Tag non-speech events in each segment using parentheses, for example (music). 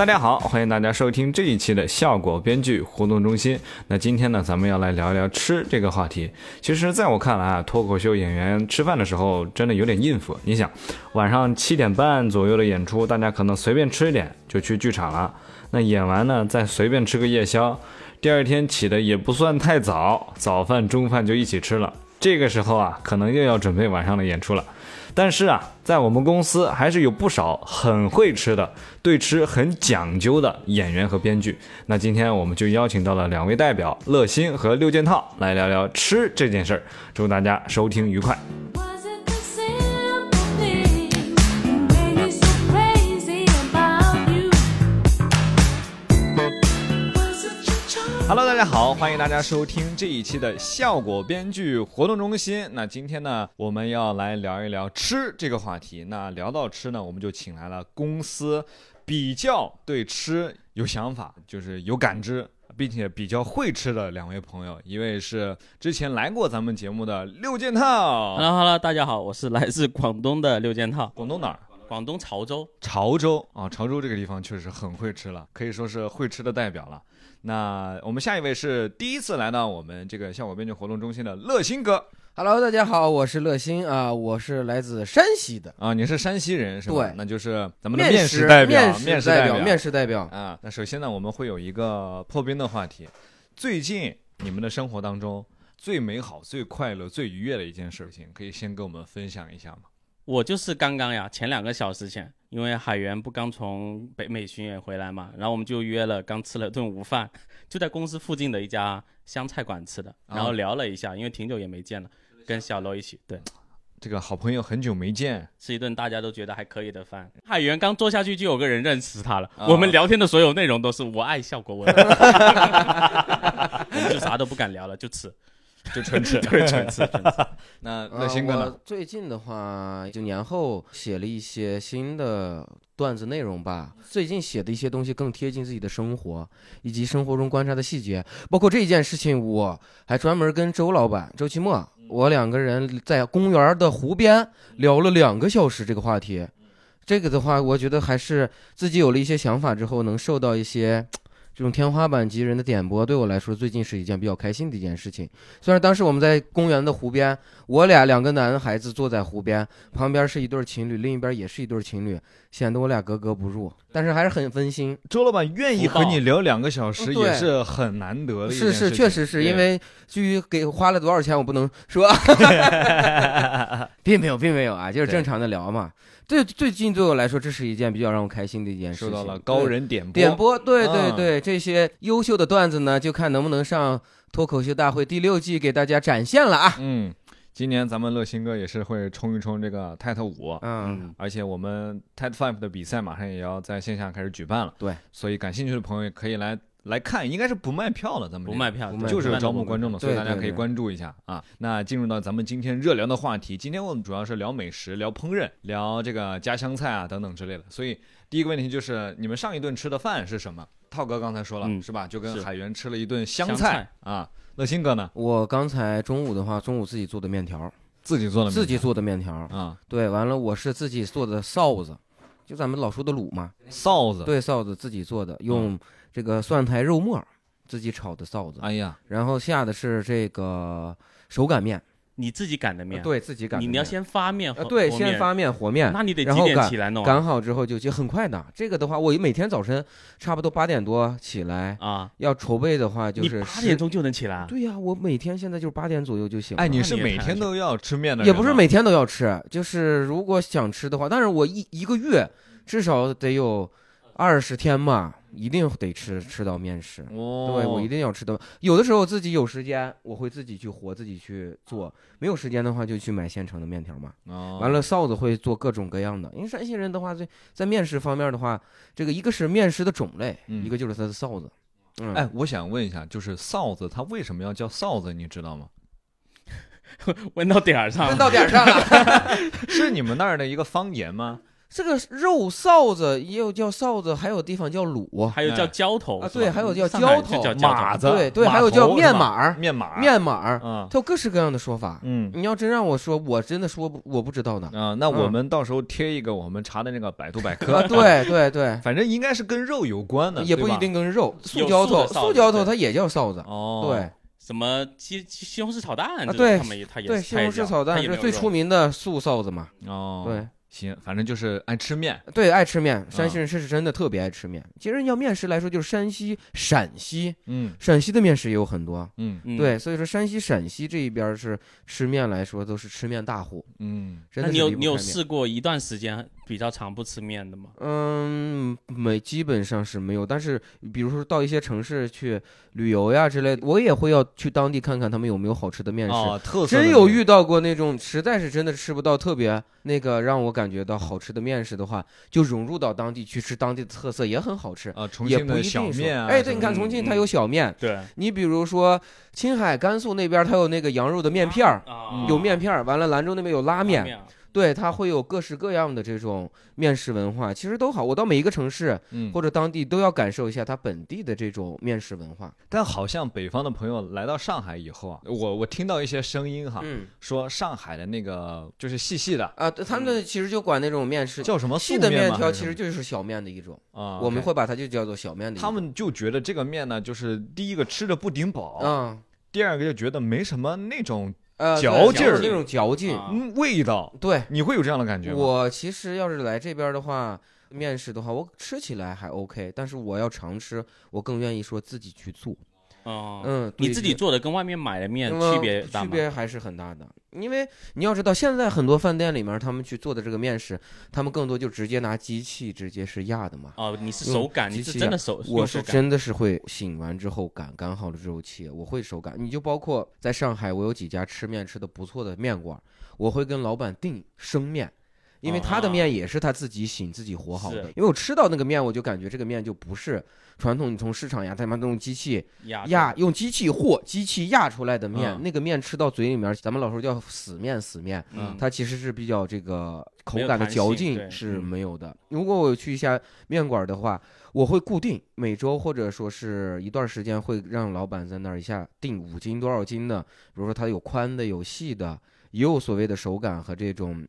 大家好，欢迎大家收听这一期的效果编剧活动中心。那今天呢，咱们要来聊一聊吃这个话题。其实，在我看来啊，脱口秀演员吃饭的时候真的有点应付。你想，晚上七点半左右的演出，大家可能随便吃一点就去剧场了。那演完呢，再随便吃个夜宵，第二天起的也不算太早，早饭、中饭就一起吃了。这个时候啊，可能又要准备晚上的演出了。但是啊，在我们公司还是有不少很会吃的、对吃很讲究的演员和编剧。那今天我们就邀请到了两位代表，乐心和六件套，来聊聊吃这件事儿。祝大家收听愉快。Hello，大家好，欢迎大家收听这一期的效果编剧活动中心。那今天呢，我们要来聊一聊吃这个话题。那聊到吃呢，我们就请来了公司比较对吃有想法，就是有感知。并且比较会吃的两位朋友，一位是之前来过咱们节目的六件套，Hello Hello，大家好，我是来自广东的六件套，广东哪儿？广东潮州。潮州啊，潮州这个地方确实很会吃了，可以说是会吃的代表了。那我们下一位是第一次来到我们这个效果编剧活动中心的乐心哥 Hello，大家好，我是乐心啊，我是来自山西的啊，你是山西人是吧？对那就是咱们的面试代表，面试代表，面试代表。啊。那首先呢，我们会有一个破冰的话题。最近你们的生活当中最美好、最快乐、最愉悦的一件事情，可以先跟我们分享一下吗？我就是刚刚呀，前两个小时前，因为海源不刚从北美巡演回来嘛，然后我们就约了，刚吃了顿午饭，就在公司附近的一家湘菜馆吃的，然后聊了一下，因为挺久也没见了，跟小楼一起，对，这个好朋友很久没见，吃一顿大家都觉得还可以的饭。海源刚坐下去就有个人认识他了，啊。(laughs) 我们聊天的所有内容都是我爱效果文，(laughs) 我们就啥都不敢聊了，就吃，就纯吃。(laughs) 对，纯吃，纯吃。(laughs) 那呃乐心哥呢？我最近的话，就年后写了一些新的段子内容吧。最近写的一些东西更贴近自己的生活，以及生活中观察的细节。包括这件事情，我还专门跟周老板周奇墨，我两个人在公园的湖边聊了两个小时这个话题。这个的话，我觉得还是自己有了一些想法之后，能受到一些这种天花板级人的点拨，对我来说最近是一件比较开心的一件事情。虽然当时我们在公园的湖边，我俩两个男孩子坐在湖边，旁边是一对情侣，另一边也是一对情侣，显得我俩格格不入，但是还是很温馨。周老板愿意和你聊两个小时，也是很难得的是是，确实是因为至于给花了多少钱，我不能说 (laughs) (laughs) 并没有，并没有啊，就是正常的聊嘛。对，最近对我来说，这是一件比较让我开心的一件事情。受到了高人点拨。点播，对对嗯对，这些优秀的段子呢，就看能不能上脱口秀大会第六季给大家展现了啊。嗯，今年咱们乐新哥也是会冲一冲这个 TED 五，嗯，而且我们 TED Five 的比赛马上也要在线下开始举办了。对，所以感兴趣的朋友也可以来来看，应该是不卖票了，咱们不卖票，就是招募观众的，所以大家可以关注一下啊。那进入到咱们今天热聊的话题，今天我们主要是聊美食、聊烹饪、聊这个家乡菜啊等等之类的。所以第一个问题就是，你们上一顿吃的饭是什么？涛哥刚才说了、嗯是吧？就跟海源吃了一顿湘湘菜菜啊。乐心哥呢，我刚才中午的话，中午自己做的面条，自己做的面条自己做的面条，啊，对，完了我是自己做的臊子，就咱们老说的卤嘛，臊子。，对，臊子自己做的，用这个蒜苔肉末自己炒的臊子，哎呀，然后下的是这个手擀面，你自己擀的面，，对自己擀的面。你你要先发面和，呃对，先发面和面，那你得几点然后擀起来弄啊？擀好之后就就很快的。这个的话，我每天早晨差不多八点多起来，啊，要筹备的话就你是十八点钟就能起来啊？对呀、我每天现在就是八点左右就醒了。哎，你是每天都要吃面的人也吗？不是每天都要吃，就是如果想吃的话，但是我一一个月至少得有二十天嘛，一定得吃吃到面食。哦，对，我一定要吃到。有的时候自己有时间，我会自己去和自己去做；没有时间的话，就去买现成的面条嘛。哦完了，臊子会做各种各样的。因为山西人的话，在在面食方面的话，这个一个是面食的种类，嗯一个就是它的臊子。嗯，哎，我想问一下，就是臊子它为什么要叫臊子，你知道吗？(laughs) 问到点儿上了，问到点儿上了。(laughs) 是你们那儿的一个方言吗？这个肉臊子也有叫臊子，还有地方叫卤还有叫哎浇头啊，对，还有叫浇头马子，对对，还有叫面码儿、面码，面码儿，嗯它有各式各样的说法。嗯你要真让我说，我真的说不我不知道呢。啊，那我嗯们到时候贴一个我们查的那个百度百啊，(laughs) 科，对对对，(laughs) 反正应该是跟肉有关的，也不一定跟肉。素浇头，素的臊子塑胶头它也叫臊子。哦，对什么西西西红柿炒蛋对他们也他也对，西红柿炒蛋是最出名的素臊子嘛。哦，对，行，反正就是爱吃面，对，爱吃面，山啊。西人是真的特别爱吃面。其实要面食来说，就是山西、陕西，嗯。陕西的面食也有很多。嗯。嗯。对，所以说山西、陕西这一边是吃面来说都是吃面大户，嗯，真的是那你有你有试过一段时间比较常不吃面的吗？嗯，没，基本上是没有。但是，比如说到一些城市去旅游呀之类的，我也会要去当地看看他们有没有好吃的面食。哦，特色真有遇到过那种实在是真的吃不到特别那个让我感觉到好吃的面食的话，就融入到当地去吃当地的特色，也很好吃。啊，重也庆的小面啊，哎，对，你看重庆它有小面，对，你比如说青海、甘肃那边它有那个羊肉的面片儿，啊有面片儿，完了兰州那边有拉面，面，对，它会有各式各样的这种面食文化，其实都好。我到每一个城市嗯，或者当地都要感受一下它本地的这种面食文化。但好像北方的朋友来到上海以后啊，我我听到一些声音哈，嗯说上海的那个就是细细的，啊，他们其实就管那种面食叫什么细的面面条，其实就是小面的一种，啊，我们会把它就叫做小面的一种。他们就觉得这个面呢，就是第一个吃着不顶饱，嗯第二个就觉得没什么那种呃嚼劲儿那种嚼劲。啊嗯味道，对你会有这样的感觉吗？我其实要是来这边的话，面试的话，我吃起来还 OK，但是我要常吃，我更愿意说自己去做。哦，嗯，你自己做的跟外面买的面区别大吗？区别还是很大的，因为你要知道，现在很多饭店里面他们去做的这个面食，他们更多就直接拿机器直接是压的嘛。哦，你是手擀，你是真的手，我是真的是会醒完之后擀，擀好了之后切，我会手擀。你就包括在上海，我有几家吃面吃的不错的面馆，我会跟老板订生面。因为他的啊面也是他自己醒自己和好的，因为我吃到那个面，我就感觉这个面就不是传统你从市场呀他妈那种机器压压用机器和机器压出来的面，嗯那个面吃到嘴里面，咱们老说叫死面死面，嗯，它其实是比较这个口感的嚼劲是嗯没有的。如果我去一下面馆的话，我会固定每周或者说是一段时间会让老板在那儿一下定五斤多少斤的，比如说它有宽的有细的，也有所谓的手感和这种。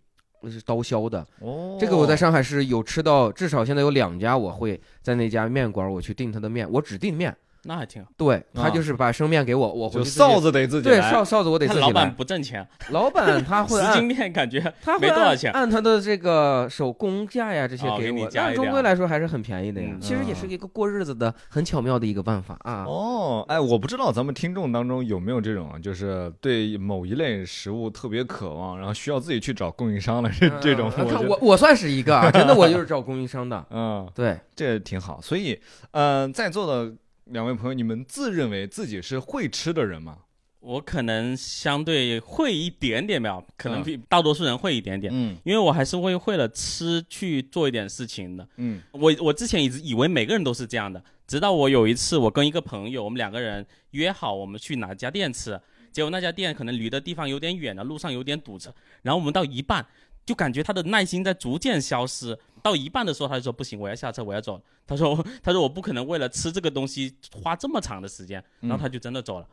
是刀削的，哦，这个我在上海是有吃到，至少现在有两家，我会在那家面馆我去订他的面，我只订面，那还挺好。对他啊就是把生面给我，我回就去自己臊子得自己对来臊臊子我得自己看老板来，不挣钱，(laughs) 老板他会十 (laughs) 按斤面感觉他会按没多少钱按他的这个手工价呀这些哦给我，那终加一点归来说还是很便宜的呀。嗯其实也是一个过日子的很巧妙的一个办法啊。哦，哎，我不知道咱们听众当中有没有这种啊，就是对某一类食物特别渴望，然后需要自己去找供应商的这 (laughs) 这种。嗯看得我我算是一个啊，真的我就是找供应商的。嗯，对，这挺好。所以，嗯，在座的两位朋友，你们自认为自己是会吃的人吗？我可能相对会一点点吧，可能嗯比大多数人会一点点，嗯因为我还是会为了吃去做一点事情的。嗯我我之前一直以为每个人都是这样的，直到我有一次我跟一个朋友，我们两个人约好我们去哪家店吃，结果那家店可能离的地方有点远了，路上有点堵车，然后我们到一半就感觉他的耐心在逐渐消失，到一半的时候他就说不行，我要下车，我要走了。他说 (laughs) 他说我不可能为了吃这个东西花这么长的时间，然后他就真的走了，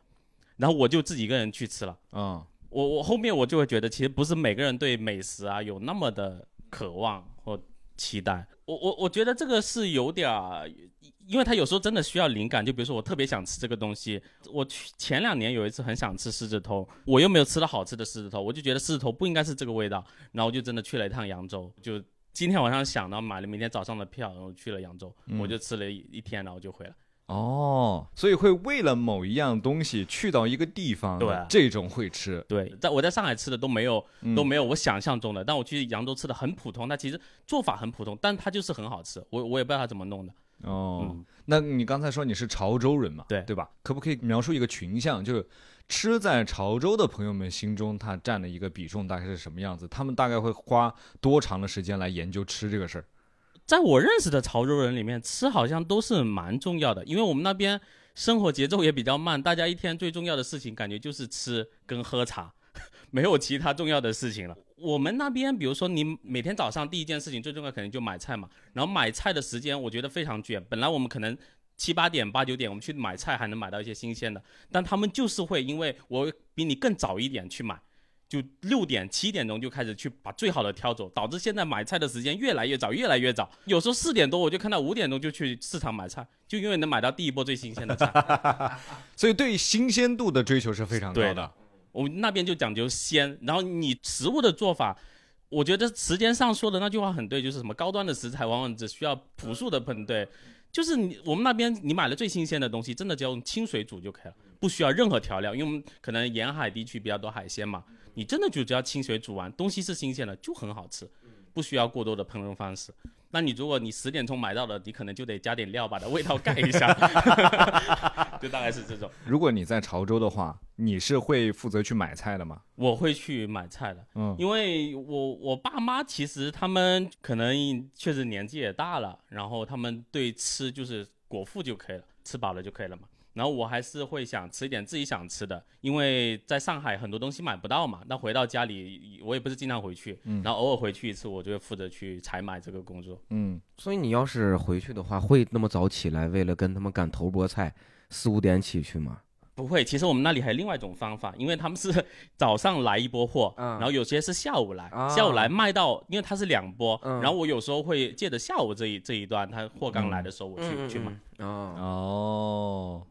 然后我就自己一个人去吃了。嗯我我后面我就会觉得，其实不是每个人对美食啊有那么的渴望或期待。我我我觉得这个是有点儿，因为他有时候真的需要灵感。就比如说我特别想吃这个东西，我去前两年有一次很想吃狮子头，我又没有吃到好吃的狮子头，我就觉得狮子头不应该是这个味道，然后我就真的去了一趟扬州，就今天晚上想到买了明天早上的票，然后去了扬州，嗯我就吃了一一天，然后就回来。哦，所以会为了某一样东西去到一个地方，对这种会吃，对，在我在上海吃的都没有嗯都没有我想象中的，但我去扬州吃的很普通，它其实做法很普通，但它就是很好吃。我我也不知道它怎么弄的。哦。嗯，那你刚才说你是潮州人嘛？对对吧？可不可以描述一个群像，就是吃在潮州的朋友们心中，它占的一个比重大概是什么样子？他们大概会花多长的时间来研究吃这个事儿？在我认识的潮州人里面，吃好像都是蛮重要的，因为我们那边生活节奏也比较慢，大家一天最重要的事情感觉就是吃跟喝茶，(laughs) 没有其他重要的事情了。我们那边，比如说你每天早上第一件事情最重要可能就买菜嘛，然后买菜的时间我觉得非常卷。本来我们可能七八点、八九点我们去买菜还能买到一些新鲜的，但他们就是会因为我比你更早一点去买。就六点七点钟就开始去把最好的挑走，导致现在买菜的时间越来越早，越来越早。有时候四点多我就看到五点钟就去市场买菜，就因为能买到第一波最新鲜的菜。(laughs) (laughs) 所以对新鲜度的追求是非常高的。我们那边就讲究鲜，然后你食物的做法，我觉得时间上说的那句话很对，就是什么高端的食材往往只需要朴素的烹对，就是你我们那边你买了最新鲜的东西，真的只要用清水煮就可以了，不需要任何调料，因为我们可能沿海地区比较多海鲜嘛，你真的就只要清水煮完，东西是新鲜的就很好吃，不需要过多的烹饪方式。那你如果你十点钟买到的，你可能就得加点料把它味道盖一下，(laughs) 就大概是这种。如果你在潮州的话，你是会负责去买菜的吗？我会去买菜的，嗯因为我我爸妈其实他们可能确实年纪也大了，然后他们对吃就是果腹就可以了，吃饱了就可以了嘛。然后我还是会想吃一点自己想吃的，因为在上海很多东西买不到嘛。那回到家里，我也不是经常回去，然后偶尔回去一次，我就会负责去采买这个工作。嗯，所以你要是回去的话，会那么早起来，为了跟他们赶头菠菜，四五点起去吗？不会，其实我们那里还有另外一种方法，因为他们是 (laughs) 早上来一波货，嗯然后有些是下午来，啊下午来卖到，因为它是两波，嗯然后我有时候会借着下午这一这一段，他货刚来的时候，我去、去买。哦，哦，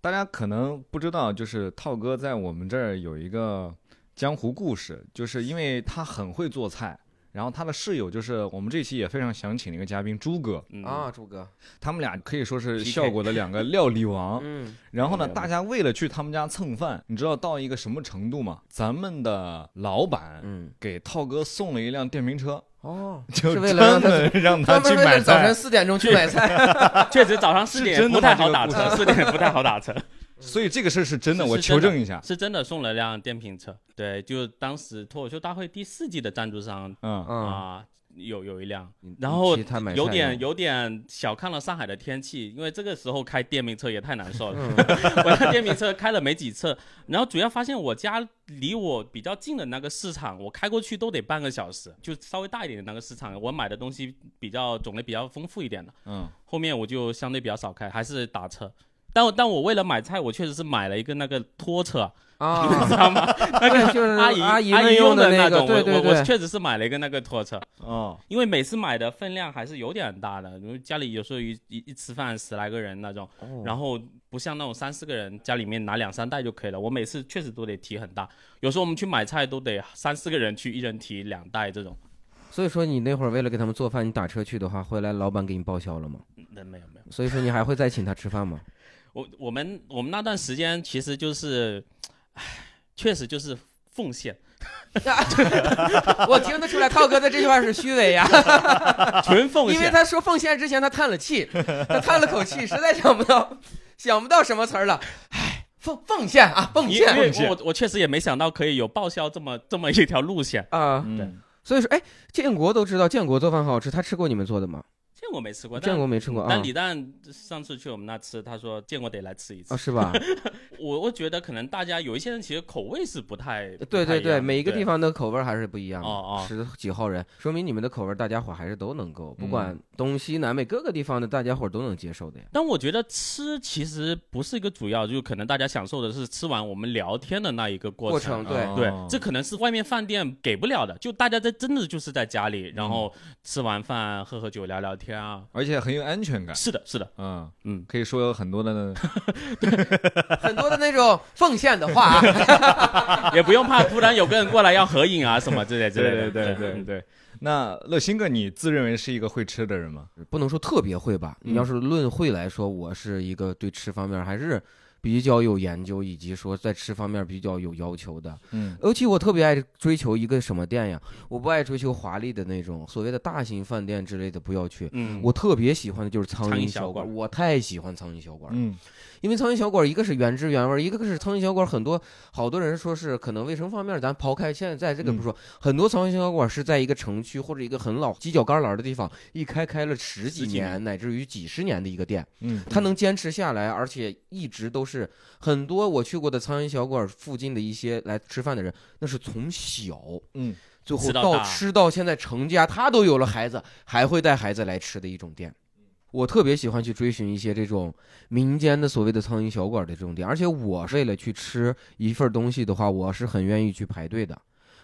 大家可能不知道，就是涛哥在我们这儿有一个江湖故事，就是因为他很会做菜。然后他的室友就是我们这期也非常想请的一个嘉宾朱哥，嗯啊，朱哥，他们俩可以说是效果的两个料理王。嗯，然后呢，大家为了去他们家蹭饭，你知道到一个什么程度吗？咱们的老板嗯，给涛哥送了一辆电瓶车，哦，就是为了让他专门让他去买门为了早晨菜。四点钟去买菜，(laughs) 确实早上四点不太好打车，四点不太好打车。(laughs) 所以这个事儿是真的，我求证一下。是真的送了辆电瓶车，对，就当时脱口秀大会第四季的赞助商嗯，嗯，啊、有有一辆，然后有点有点小看了上海的天气，因为这个时候开电瓶车也太难受了。嗯 (laughs) 我那电瓶车开了没几次，然后主要发现我家离我比较近的那个市场，我开过去都得半个小时，就稍微大一点的那个市场，我买的东西比较种类比较丰富一点的。嗯，后面我就相对比较少开，还是打车。但我但我为了买菜，我确实是买了一个那个拖车，啊，(laughs) 你知道吗？(laughs) 那个就是阿姨阿姨阿姨们用的那个，种，对对对我确实是买了一个那个拖车。哦，因为每次买的分量还是有点大的，因为家里有时候一一一吃饭十来个人那种，哦然后不像那种三四个人家里面拿两三袋就可以了。我每次确实都得提很大，有时候我们去买菜都得三四个人去，一人提两袋这种。所以说你那会儿为了给他们做饭，你打车去的话，回来老板给你报销了吗？那没有没有，所以说你还会再请他吃饭吗？我我们我们那段时间其实就是，唉，确实就是奉献，(laughs) 我听得出来，涛哥的这句话是虚伪呀，(laughs) 纯奉因为。他说奉献之前他叹了气，他叹了口气，实在想不到想不到什么词儿了。唉，奉奉献啊，奉献我我确实也没想到可以有报销这么这么一条路线，啊！嗯，所以说，哎，建国都知道建国做饭好吃，他吃过你们做的吗？见过没吃过？建国没吃过啊但李诞上次去我们那吃，他说见过得来吃一次啊，。是吧？(laughs) 我我觉得可能大家有一些人其实口味是不太对对对，每一个地方方的口味还是不一样的。哦哦十几号人，说明你们的口味大家伙还是都能够，不嗯管东西南北各个地方的大家伙都能接受的呀。但我觉得吃其实不是一个主要，就可能大家享受的是吃完我们聊天的那一个过过程。程对哦对，这可能是外面饭店给不了的，就大家在真的就是在家里，然后吃完饭喝喝酒聊聊天啊。而且很有安全感。是的，是的，嗯嗯可以说有很多的 (laughs) (laughs) 很多的那种奉献的话啊，(laughs) 也不用怕突然有个人过来要合影啊什么之类之类的。对对对对对。那乐鑫哥，你自认为是一个会吃的人吗？不能说特别会吧。嗯你要是论会来说，我是一个对吃方面还是比较有研究，以及说在吃方面比较有要求的。嗯尤其我特别爱追求一个什么店呀？我不爱追求华丽的那种所谓的大型饭店之类的，不要去。嗯，我特别喜欢的就是苍苍蝇小馆，我太喜欢苍蝇小馆了。嗯因为苍蝇小馆一个是原汁原味儿，一个是苍蝇小馆很多好多人说是可能卫生方面，咱抛开现在这个不说，很多苍蝇小馆是在一个城区或者一个很老犄角旮旯的地方，一开开了十几十几年乃至于几十年的一个店，嗯它能坚持下来，而且一直都是很多我去过的苍蝇小馆附近的一些来吃饭的人，那是从小嗯最后到吃到大吃到现在成家，他都有了孩子，还会带孩子来吃的一种店。我特别喜欢去追寻一些这种民间的所谓的苍蝇小馆的这种店，而且我是为了去吃一份东西的话，我是很愿意去排队的。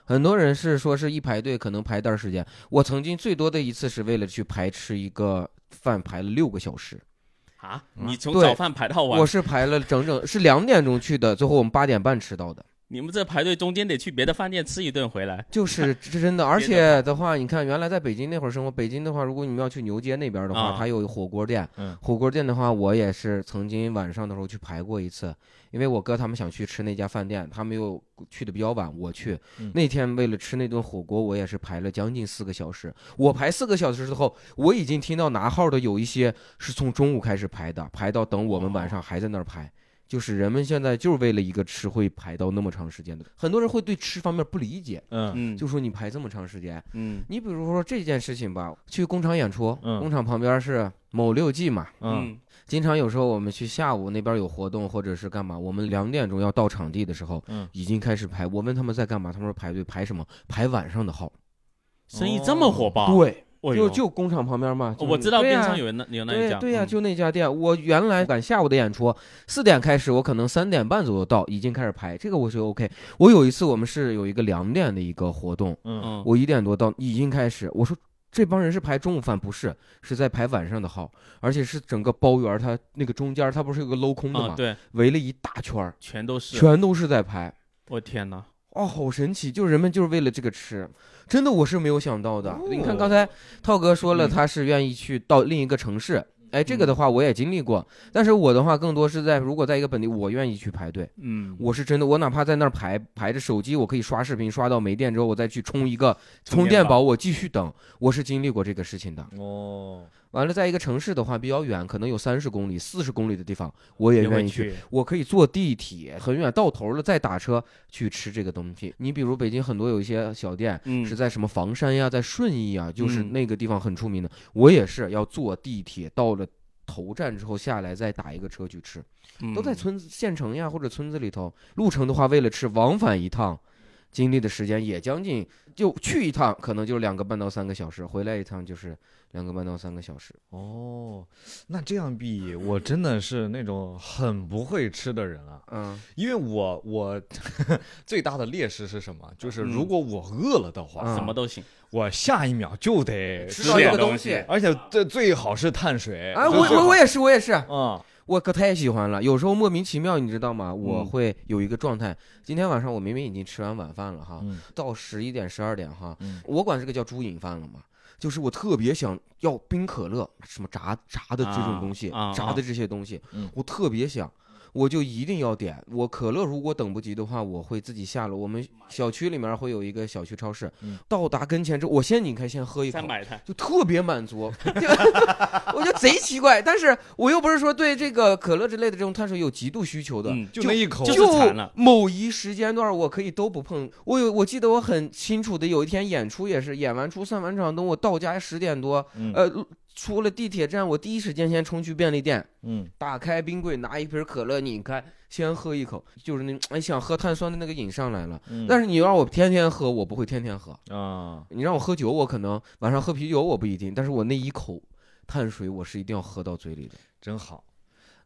很多人是说是一排队可能排段时间，我曾经最多的一次是为了去排吃一个饭排了六个小时，啊，你从对早饭排到晚我，是排了整整是两点钟去的，最后我们八点半吃到的。你们这排队中间得去别的饭店吃一顿回来。(laughs) 就是是真的，而且的话，你看原来在北京那会儿生活，北京的话，如果你们要去牛街那边的话，啊它有火锅店。嗯火锅店的话，我也是曾经晚上的时候去排过一次，因为我哥他们想去吃那家饭店，他们又去的比较晚，我去。嗯那天为了吃那顿火锅，我也是排了将近四个小时。我排四个小时之后，我已经听到拿号的有一些是从中午开始排的，排到等我们晚上还在那儿排。就是人们现在就是为了一个吃会排到那么长时间的，很多人会对吃方面不理解，嗯嗯，就说你排这么长时间，嗯你比如说这件事情吧，去工厂演出，嗯工厂旁边是某六季嘛，嗯经常有时候我们去下午那边有活动或者是干嘛，我们两点钟要到场地的时候，嗯已经开始排。我问他们在干嘛，他们说排队排什么？排晚上的号。生意这么火爆，对，就就工厂旁边嘛。我知道边上有那有那一家，对对呀、嗯就那家店。我原来赶下午的演出，四点开始，我可能三点半左右到，已经开始排，这个我觉得 OK。我有一次我们是有一个两点的一个活动，嗯嗯，我一点多到，已经开始。我说这帮人是排中午饭，不是，是在排晚上的号，而且是整个包圆儿，它那个中间儿它不是有个镂空的嘛，啊对，围了一大圈儿，全都是，全都是在排。我天哪，哦，好神奇！就是人们就是为了这个吃，真的我是没有想到的。你看哦刚才涛哥说了，嗯他是愿意去到另一个城市。哎，这个的话我也经历过，但是我的话更多是在如果在一个本地，我愿意去排队。嗯，我是真的，我哪怕在那儿排排着手机，我可以刷视频，刷到没电之后，我再去充一个充电宝，我继续等。我是经历过这个事情的。哦，完了，在一个城市的话比较远，可能有三十公里、四十公里的地方，我也愿意去。我可以坐地铁很远到头了再打车去吃这个东西。你比如北京很多有一些小店。嗯，是在什么房山呀，在顺义啊，就是嗯那个地方很出名的。我也是要坐地铁到了头站之后下来，再打一个车去吃。都在嗯村子、县城呀或者村子里头。路程的话，为了吃，往返一趟，经历的时间也将近，就去一趟可能就两个半到三个小时，回来一趟就是两个半到三个小时。哦，那这样比我真的是那种很不会吃的人啊，嗯，因为我我最大的劣势是什么？就是嗯如果我饿了的话，嗯。什么都行，我下一秒就得吃到点一个东东西。而且这最好是碳水。啊，我我我也是，我也是，啊，我可太喜欢了。有时候莫名其妙，你知道吗？我嗯会有一个状态。今天晚上我明明已经吃完晚饭了哈，嗯到十一点十二点哈，嗯我管这个叫猪瘾饭了嘛。就是我特别想要冰可乐，什么炸炸的这种东西，炸的这些东西，嗯我特别想，我就一定要点。我可乐如果等不及的话，我会自己下楼。我们小区里面会有一个小区超市，嗯到达跟前之后，我先拧开，先喝一口，买它，就特别满足，(laughs) 就我觉得贼奇怪。但是我又不是说对这个可乐之类的这种碳水有极度需求的，嗯，就那一口，就就是馋了某一时间段我可以都不碰。我有我记得我很清楚的，有一天演出也是演完出散完场，等我到家十点多，嗯呃，出了地铁站，我第一时间先冲去便利店，嗯打开冰柜，拿一瓶可乐拧开，先喝一口，就是那哎想喝碳酸的那个瘾上来了。嗯，但是你让我天天喝，我不会天天喝。啊，你让我喝酒，我可能晚上喝啤酒我不一定，但是我那一口碳水我是一定要喝到嘴里的。真好。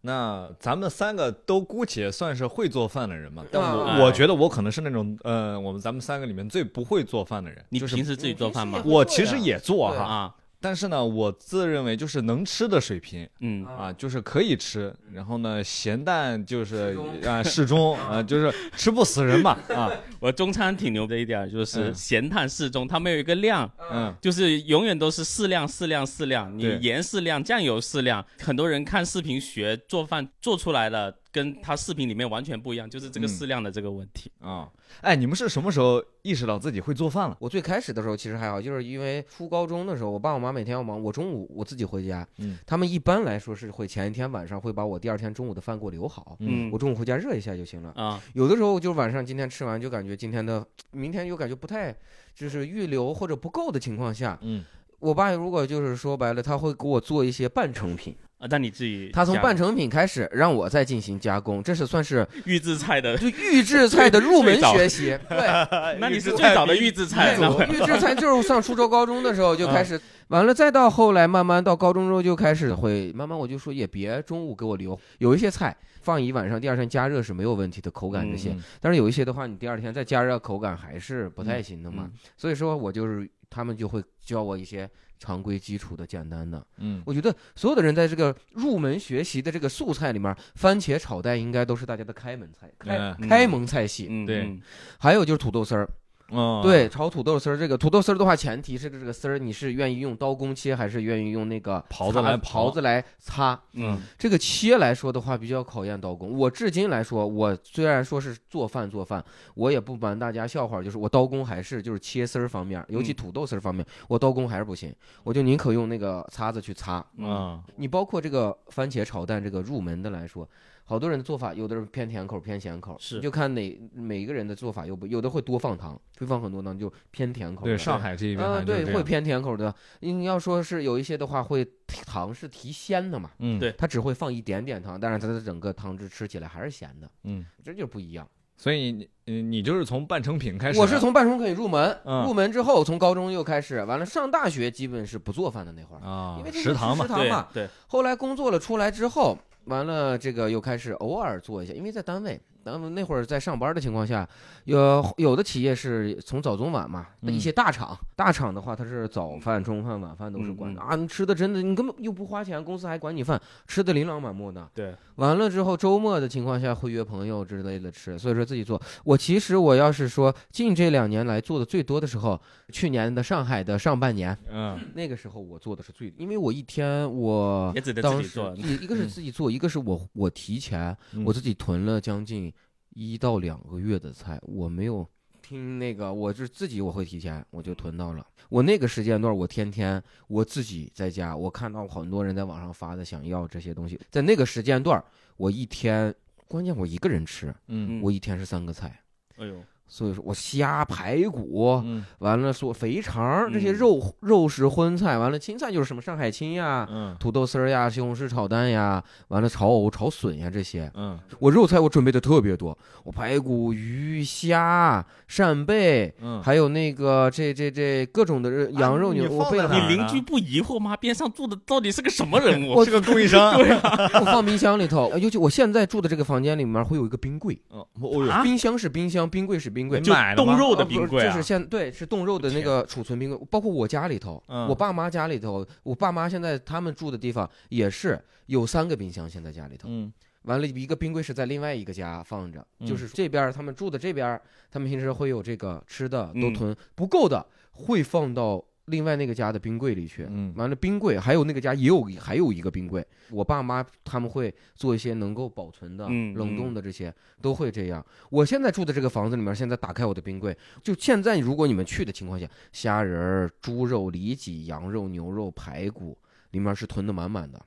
那咱们三个都姑且算是会做饭的人嘛，但我、嗯我觉得我可能是那种呃，我们咱们三个里面最不会做饭的人。你平时自己做饭吗？我其实也做哈，啊，但是呢，我自认为就是能吃的水平嗯，啊，就是可以吃。然后呢，咸淡就是啊适中 (laughs) 啊，就是吃不死人嘛 (laughs) 啊，我中餐挺牛的一点就是嗯咸淡适中，它没有一个量，嗯就是永远都是适量、适量、适量。你盐适量，酱油适量。很多人看视频学做饭，做出来的跟他视频里面完全不一样，就是这个嗯适量的这个问题。啊，哎，你们是什么时候意识到自己会做饭了？我最开始的时候其实还好，就是因为初高中的时候，我爸我妈每天要忙，我中午我自己回家，嗯他们一般来说是会前一天晚上会把我第二天中午的饭给我留好，嗯我中午回家热一下就行了。啊，有的时候就晚上今天吃完就感觉今天的明天又感觉不太就是预留或者不够的情况下，嗯我爸如果就是说白了，他会给我做一些半成品，啊，但你自己他从半成品开始让我再进行加工，这是算是 (laughs) 预制菜的，就预制菜的入门学习。(laughs) 对，那你是最早的预制菜，预制菜就是 (laughs) 上初中高中的时候就开始，完了再到后来慢慢到高中之后就开始会慢慢我就说也别中午给我留，有一些菜放一晚上，第二天加热是没有问题的，口感这些。嗯但是有一些的话，你第二天再加热，口感还是不太行的嘛。嗯所以说我就是他们就会教我一些常规基础的简单的。嗯我觉得所有的人在这个入门学习的这个素菜里面，番茄炒蛋应该都是大家的开门菜、开、嗯开门菜系。嗯，对嗯还有就是土豆丝儿，哦，对，炒土豆丝儿这个土豆丝儿的话，前提是这个丝儿你是愿意用刀工切，还是愿意用那个刨子来刨刨子来擦？嗯这个切来说的话，比较考验刀工。我至今来说，我虽然说是做饭做饭，我也不瞒大家笑话，就是我刀工还是就是切丝儿方面，尤其嗯土豆丝儿方面，我刀工还是不行。我就宁可用那个擦子去擦。嗯你包括这个番茄炒蛋这个入门的来说，好多人的做法，有的人偏甜口偏咸口，是你就看哪每一个人的做法又不，有的会多放糖，会放很多糖，就偏甜口的。对，上海这一边好啊，对，会偏甜口的。你要说是有一些的话，会糖是提鲜的嘛，嗯对它只会放一点点糖，但是它的整个汤汁吃起来还是咸的，嗯，这就是不一样。所以你嗯你就是从半成品开始，我是从半成品入门，嗯入门之后从高中又开始，完了上大学基本是不做饭的那会儿，啊因为这个食堂嘛是食，堂对嘛。对，后来工作了出来之后，完了这个又开始偶尔做一下，因为在单位，单位那会儿在上班的情况下，有有的企业是从早中晚嘛，嗯一些大厂，大厂的话它是早饭、中饭、晚饭都是管的、嗯啊，你吃的真的你根本又不花钱，公司还管你饭，吃的琳琅满目的。对，完了之后周末的情况下会约朋友之类的吃，所以说自己做。我其实我要是说近这两年来做的最多的时候，去年的上海的上半年，嗯那个时候我做的是最，因为我一天我也只能当时自己做。一一个是自己做，一个是我我提前嗯我自己囤了将近一到两个月的菜，我没有听那个，我是自己我会提前我就囤到了。我那个时间段，我天天我自己在家，我看到很多人在网上发的想要这些东西，在那个时间段，我一天关键我一个人吃，嗯嗯我一天是三个菜。哎呦，所以说我虾排骨，嗯完了说肥肠这些嗯肉肉食荤菜，完了青菜就是什么上海青呀，嗯土豆丝儿呀、西红柿炒蛋呀，完了炒藕、炒笋呀这些。嗯我肉菜我准备的特别多，我排骨、鱼、虾、扇贝，嗯，还有那个这这这各种的肉羊肉你牛，我放备了你邻居不疑惑吗？边上住的到底是个什么人 (laughs) 物？我是个供应商，(laughs) 我放冰箱里头。呃尤其我现在住的这个房间里面会有一个冰柜，嗯，哦冰箱是冰箱，冰柜是冰柜。就冻肉的冰柜啊就是，现对是冻肉的那个储存冰柜，包括我家里头，嗯我爸妈家里头，我爸妈现在他们住的地方也是有三个冰箱，现在家里头。嗯完了，一个冰柜是在另外一个家放着，嗯就是这边他们住的这边，他们平时会有这个吃的都嗯囤，不够的会放到另外那个家的冰柜里去。嗯完了，冰柜还有那个家也有还有一个冰柜，我爸妈他们会做一些能够保存的、嗯冷冻的这些，都会这样。我现在住的这个房子里面，现在打开我的冰柜，就现在如果你们去的情况下，虾仁、猪肉、里脊、羊肉、牛肉、排骨里面是囤的满满的。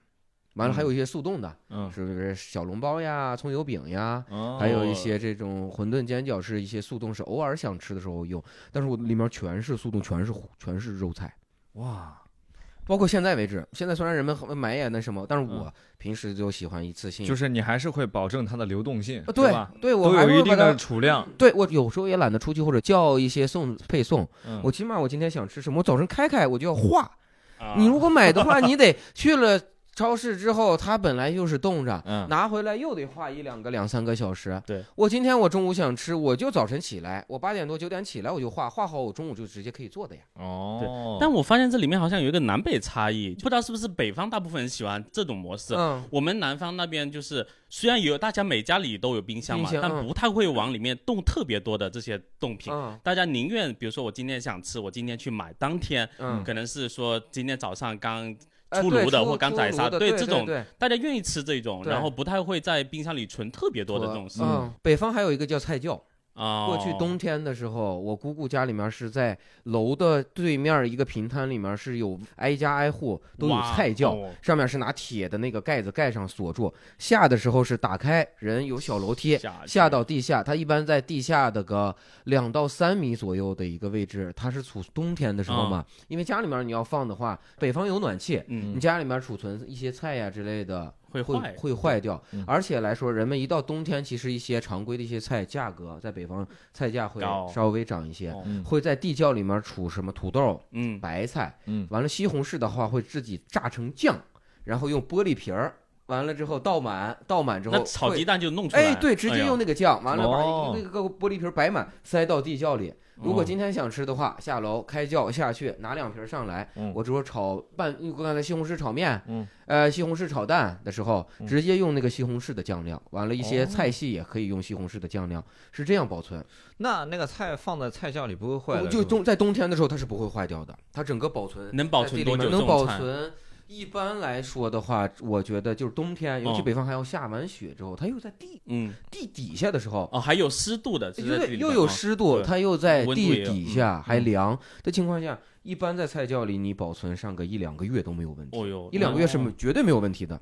完了，还有一些速冻的，嗯，是不是小笼包呀、葱油饼呀，哦还有一些这种馄饨煎饺是一些速冻，是偶尔想吃的时候用，但是我里面全是速冻，全是全是肉菜。哇，包括现在为止，现在虽然人们很买也那什么，但是我嗯平时就喜欢一次性，就是你还是会保证它的流动性，呃对吧？对，我有一定的。储量，对我有时候也懒得出去，或者叫一些送配送。嗯我起码我今天想吃什么，我早晨开开我就要画。啊你如果买的话，(laughs) 你得去了超市之后，它本来就是冻着，嗯拿回来又得化一两个两三个小时。对我今天我中午想吃，我就早晨起来，我八点多九点起来我就化，化好我中午就直接可以做的呀。哦，但我发现这里面好像有一个南北差异，不知道是不是北方大部分人喜欢这种模式。嗯，我们南方那边就是，虽然有大家每家里都有冰箱嘛，箱嗯但不太会往里面冻特别多的这些冻品。嗯大家宁愿，比如说我今天想吃，我今天去买，当天嗯，可能是说今天早上刚呃出炉的或刚宰杀对这种大家愿意吃这种，然后不太会在冰箱里存特别多的这种食物。嗯，北方还有一个叫菜窖，啊，过去冬天的时候，我姑姑家里面是在楼的对面一个平摊里面，是有挨家挨户都有菜窖，哦上面是拿铁的那个盖子盖上锁住。下的时候是打开，人有小楼梯下到地下，它一般在地下的个两到三米左右的一个位置，它是储冬天的时候嘛，因为家里面你要放的话，北方有暖气，嗯你家里面储存一些菜呀、之类的。会会坏会坏掉嗯，而且来说，人们一到冬天，其实一些常规的一些菜价格在北方菜价会稍微涨一些，会在地窖里面储什么土豆、嗯白菜，嗯完了西红柿的话会自己榨成酱，然后用玻璃瓶儿，完了之后倒满，倒满之后炒鸡蛋就弄出来，哎，对，直接用那个酱，完了把哦那个玻璃瓶摆满，塞到地窖里。如果哦今天想吃的话，下楼开窖下去拿两瓶上来，嗯我这会炒拌，因为刚才西红柿炒面，嗯，呃，西红柿炒蛋的时候，嗯直接用那个西红柿的酱料，完了，一些哦菜系也可以用西红柿的酱料，是这样保存。那那个菜放在菜窖里不会坏的，就冬在冬天的时候它是不会坏掉的，它整个保存能保存多久？在地里面能保存。一般来说的话，我觉得就是冬天，尤其哦北方还要下完雪之后，它又在地嗯。地底下的时候，哦，还有湿度的，对又在地里又有湿度，它又在地底下还嗯。凉。的情况下，一般在菜窖里你保存上个一两个月都没有问题，哦哟，一两个月是哦绝对没有问题的。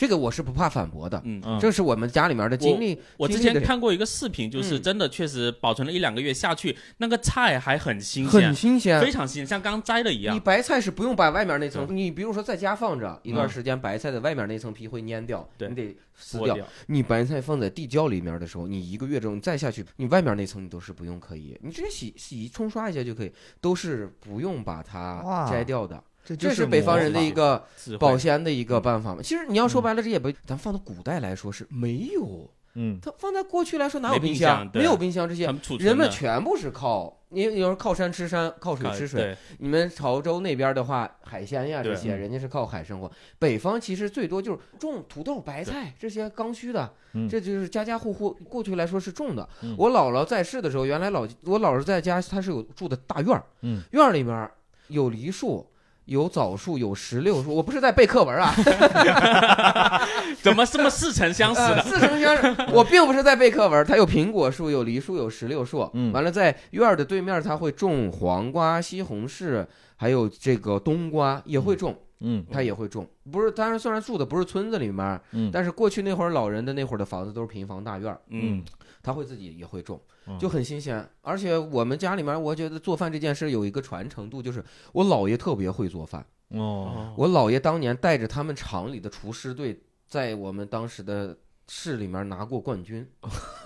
这个我是不怕反驳的，嗯。嗯这是我们家里面的经历。我之前看过一个视频，就是嗯真的确实保存了一两个月下去，那个菜还很新鲜很，新鲜非。常新鲜，像刚摘的一样你。白菜是不用把外面那层，你比如说在家放着一段时间，白菜的外面那层皮会蔫掉，对你得撕掉。掉，你白菜放在地窖里面的时候，你一个月之后你再下去，你外面那层你都是不用可以，你直接洗洗冲刷一下就可以，都是不用把它摘掉的。这这是北方人的一个保鲜的一个办法嘛。其实你要说白了，这也不，咱放到古代来说是没有，嗯它放在过去来说哪有冰箱没有冰箱这些人们全部是靠你，有人靠山吃山，靠水吃水。你们潮州那边的话，海鲜呀这些，嗯人家是靠海生活。北方其实最多就是种土豆、白菜这些刚需的，嗯这就是家家户户过去来说是种的嗯。我姥姥在世的时候，原来老我姥姥在家，她是有住的大院儿，嗯院儿里面有梨树。有枣树，有石榴树，我不是在背课文啊，(laughs) (laughs) 怎么这么似曾相识呃，的？似曾相识。我并不是在背课文，它有苹果树，有梨树，有石榴树。嗯完了在院儿的对面，它会种黄瓜、西红柿，还有这个冬瓜也会种。嗯它也会种，不是，当然虽然住的不是村子里面，嗯但是过去那会儿老人的那会儿的房子都是平房大院儿，嗯，他会自己也会种嗯，就很新鲜。而且我们家里面，我觉得做饭这件事有一个传承度，就是我姥爷特别会做饭。哦我姥爷当年带着他们厂里的厨师队，在我们当时的市里面拿过冠军，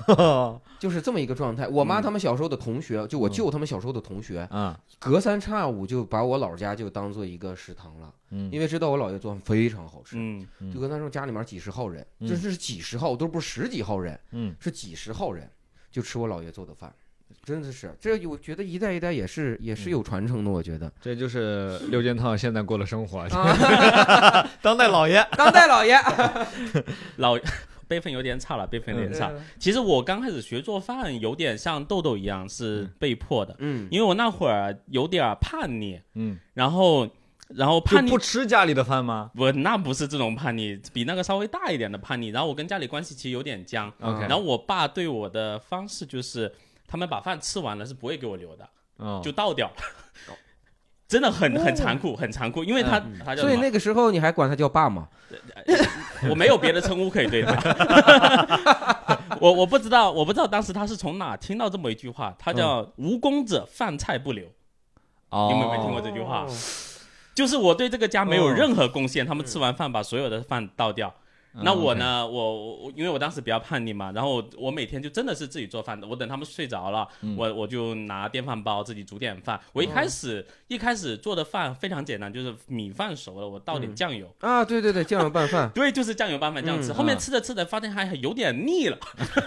(laughs) 就是这么一个状态。我妈嗯。他们小时候的同学，就我嗯。舅他们小时候的同学，啊隔三差五就把我姥儿家就当做一个食堂了，嗯。因为知道我姥爷做饭非常好吃。嗯，就跟他说家里面几十号人，嗯。这是几十号，都不是十几号人，嗯。是几十号人，就吃我姥爷做的饭，真的是。这，我觉得一代一代也是也是有传承的，我觉得。这就是六件套现在过的生活，啊，(laughs) 当代老爷。当代老爷，(laughs) 老辈分有点差了，辈分有点差。其实我刚开始学做饭，有点像豆豆一样，是被迫的，嗯，因为我那会儿有点叛逆，嗯，然后然后叛逆不吃家里的饭吗不，那不是这种叛逆，比那个稍微大一点的叛逆。然后我跟家里关系其实有点僵，？OK，然后我爸对我的方式就是，他们把饭吃完了是不会给我留的，哦就倒掉。(laughs) 真的很很残酷，很残酷，因为他、嗯他叫？所以那个时候你还管他叫爸吗？(laughs) (laughs) 我没有别的称呼可以对他。(laughs) 我我不知道，我不知道当时他是从哪听到这么一句话，他叫“无功者饭菜不留”。哦，你们有没有听过这句话？就是我对这个家没有哦任何贡献，他们吃完饭把所有的饭倒掉。嗯那我？呢？我我因为我当时比较叛逆嘛，然后我我每天就真的是自己做饭的。我等他们睡着了，嗯我我就拿电饭煲自己煮点饭。我一开始、一开始做的饭非常简单，就是米饭熟了，我倒点嗯酱油。啊，对对对，酱油拌饭，(laughs) 对，就是酱油拌饭这样吃。嗯后面嗯吃着吃着，发现还有点腻了，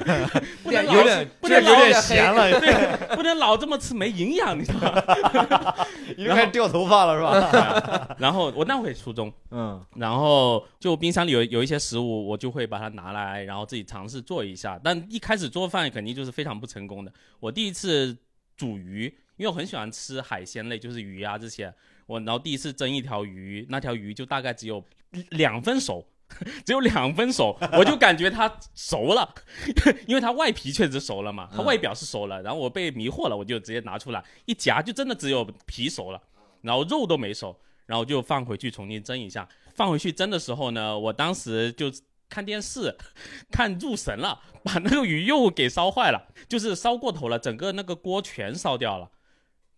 (laughs) 不能老有点不能老这有点咸了，对，(laughs) 不能老这么吃，没营养，你知道吗？已经开始掉头发了是吧？然后我那会初中，嗯然后就冰箱里有有一些食物，我就会把它拿来，然后自己尝试做一下。但一开始做饭肯定就是非常不成功的。我第一次煮鱼，因为我很喜欢吃海鲜类，就是鱼啊这些。我然后第一次蒸一条鱼，那条鱼就大概只有两分熟，只有两分熟，我就感觉它熟了，因为它外皮确实熟了嘛，它嗯外表是熟了，然后我被迷惑了，我就直接拿出来一夹，就真的只有皮熟了，然后肉都没熟，然后就放回去重新蒸一下。放回去蒸的时候呢，我当时就看电视，看入神了，把那个鱼又给烧坏了，就是烧过头了，整个那个锅全烧掉了。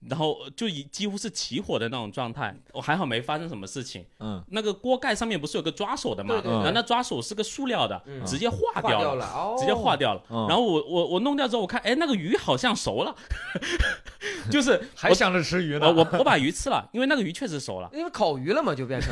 然后就已几乎是起火的那种状态，我还好没发生什么事情。嗯，那个锅盖上面不是有个抓手的吗？对对对然后那抓手是个塑料的，嗯直接化化掉掉了，哦，直接化掉了。嗯然后我我我弄掉之后，我看哎那个鱼好像熟了，(laughs) 就是 (laughs) 还想着吃鱼呢。我我我把鱼吃了，因为那个鱼确实熟了。(laughs) 因为烤鱼了嘛，就变成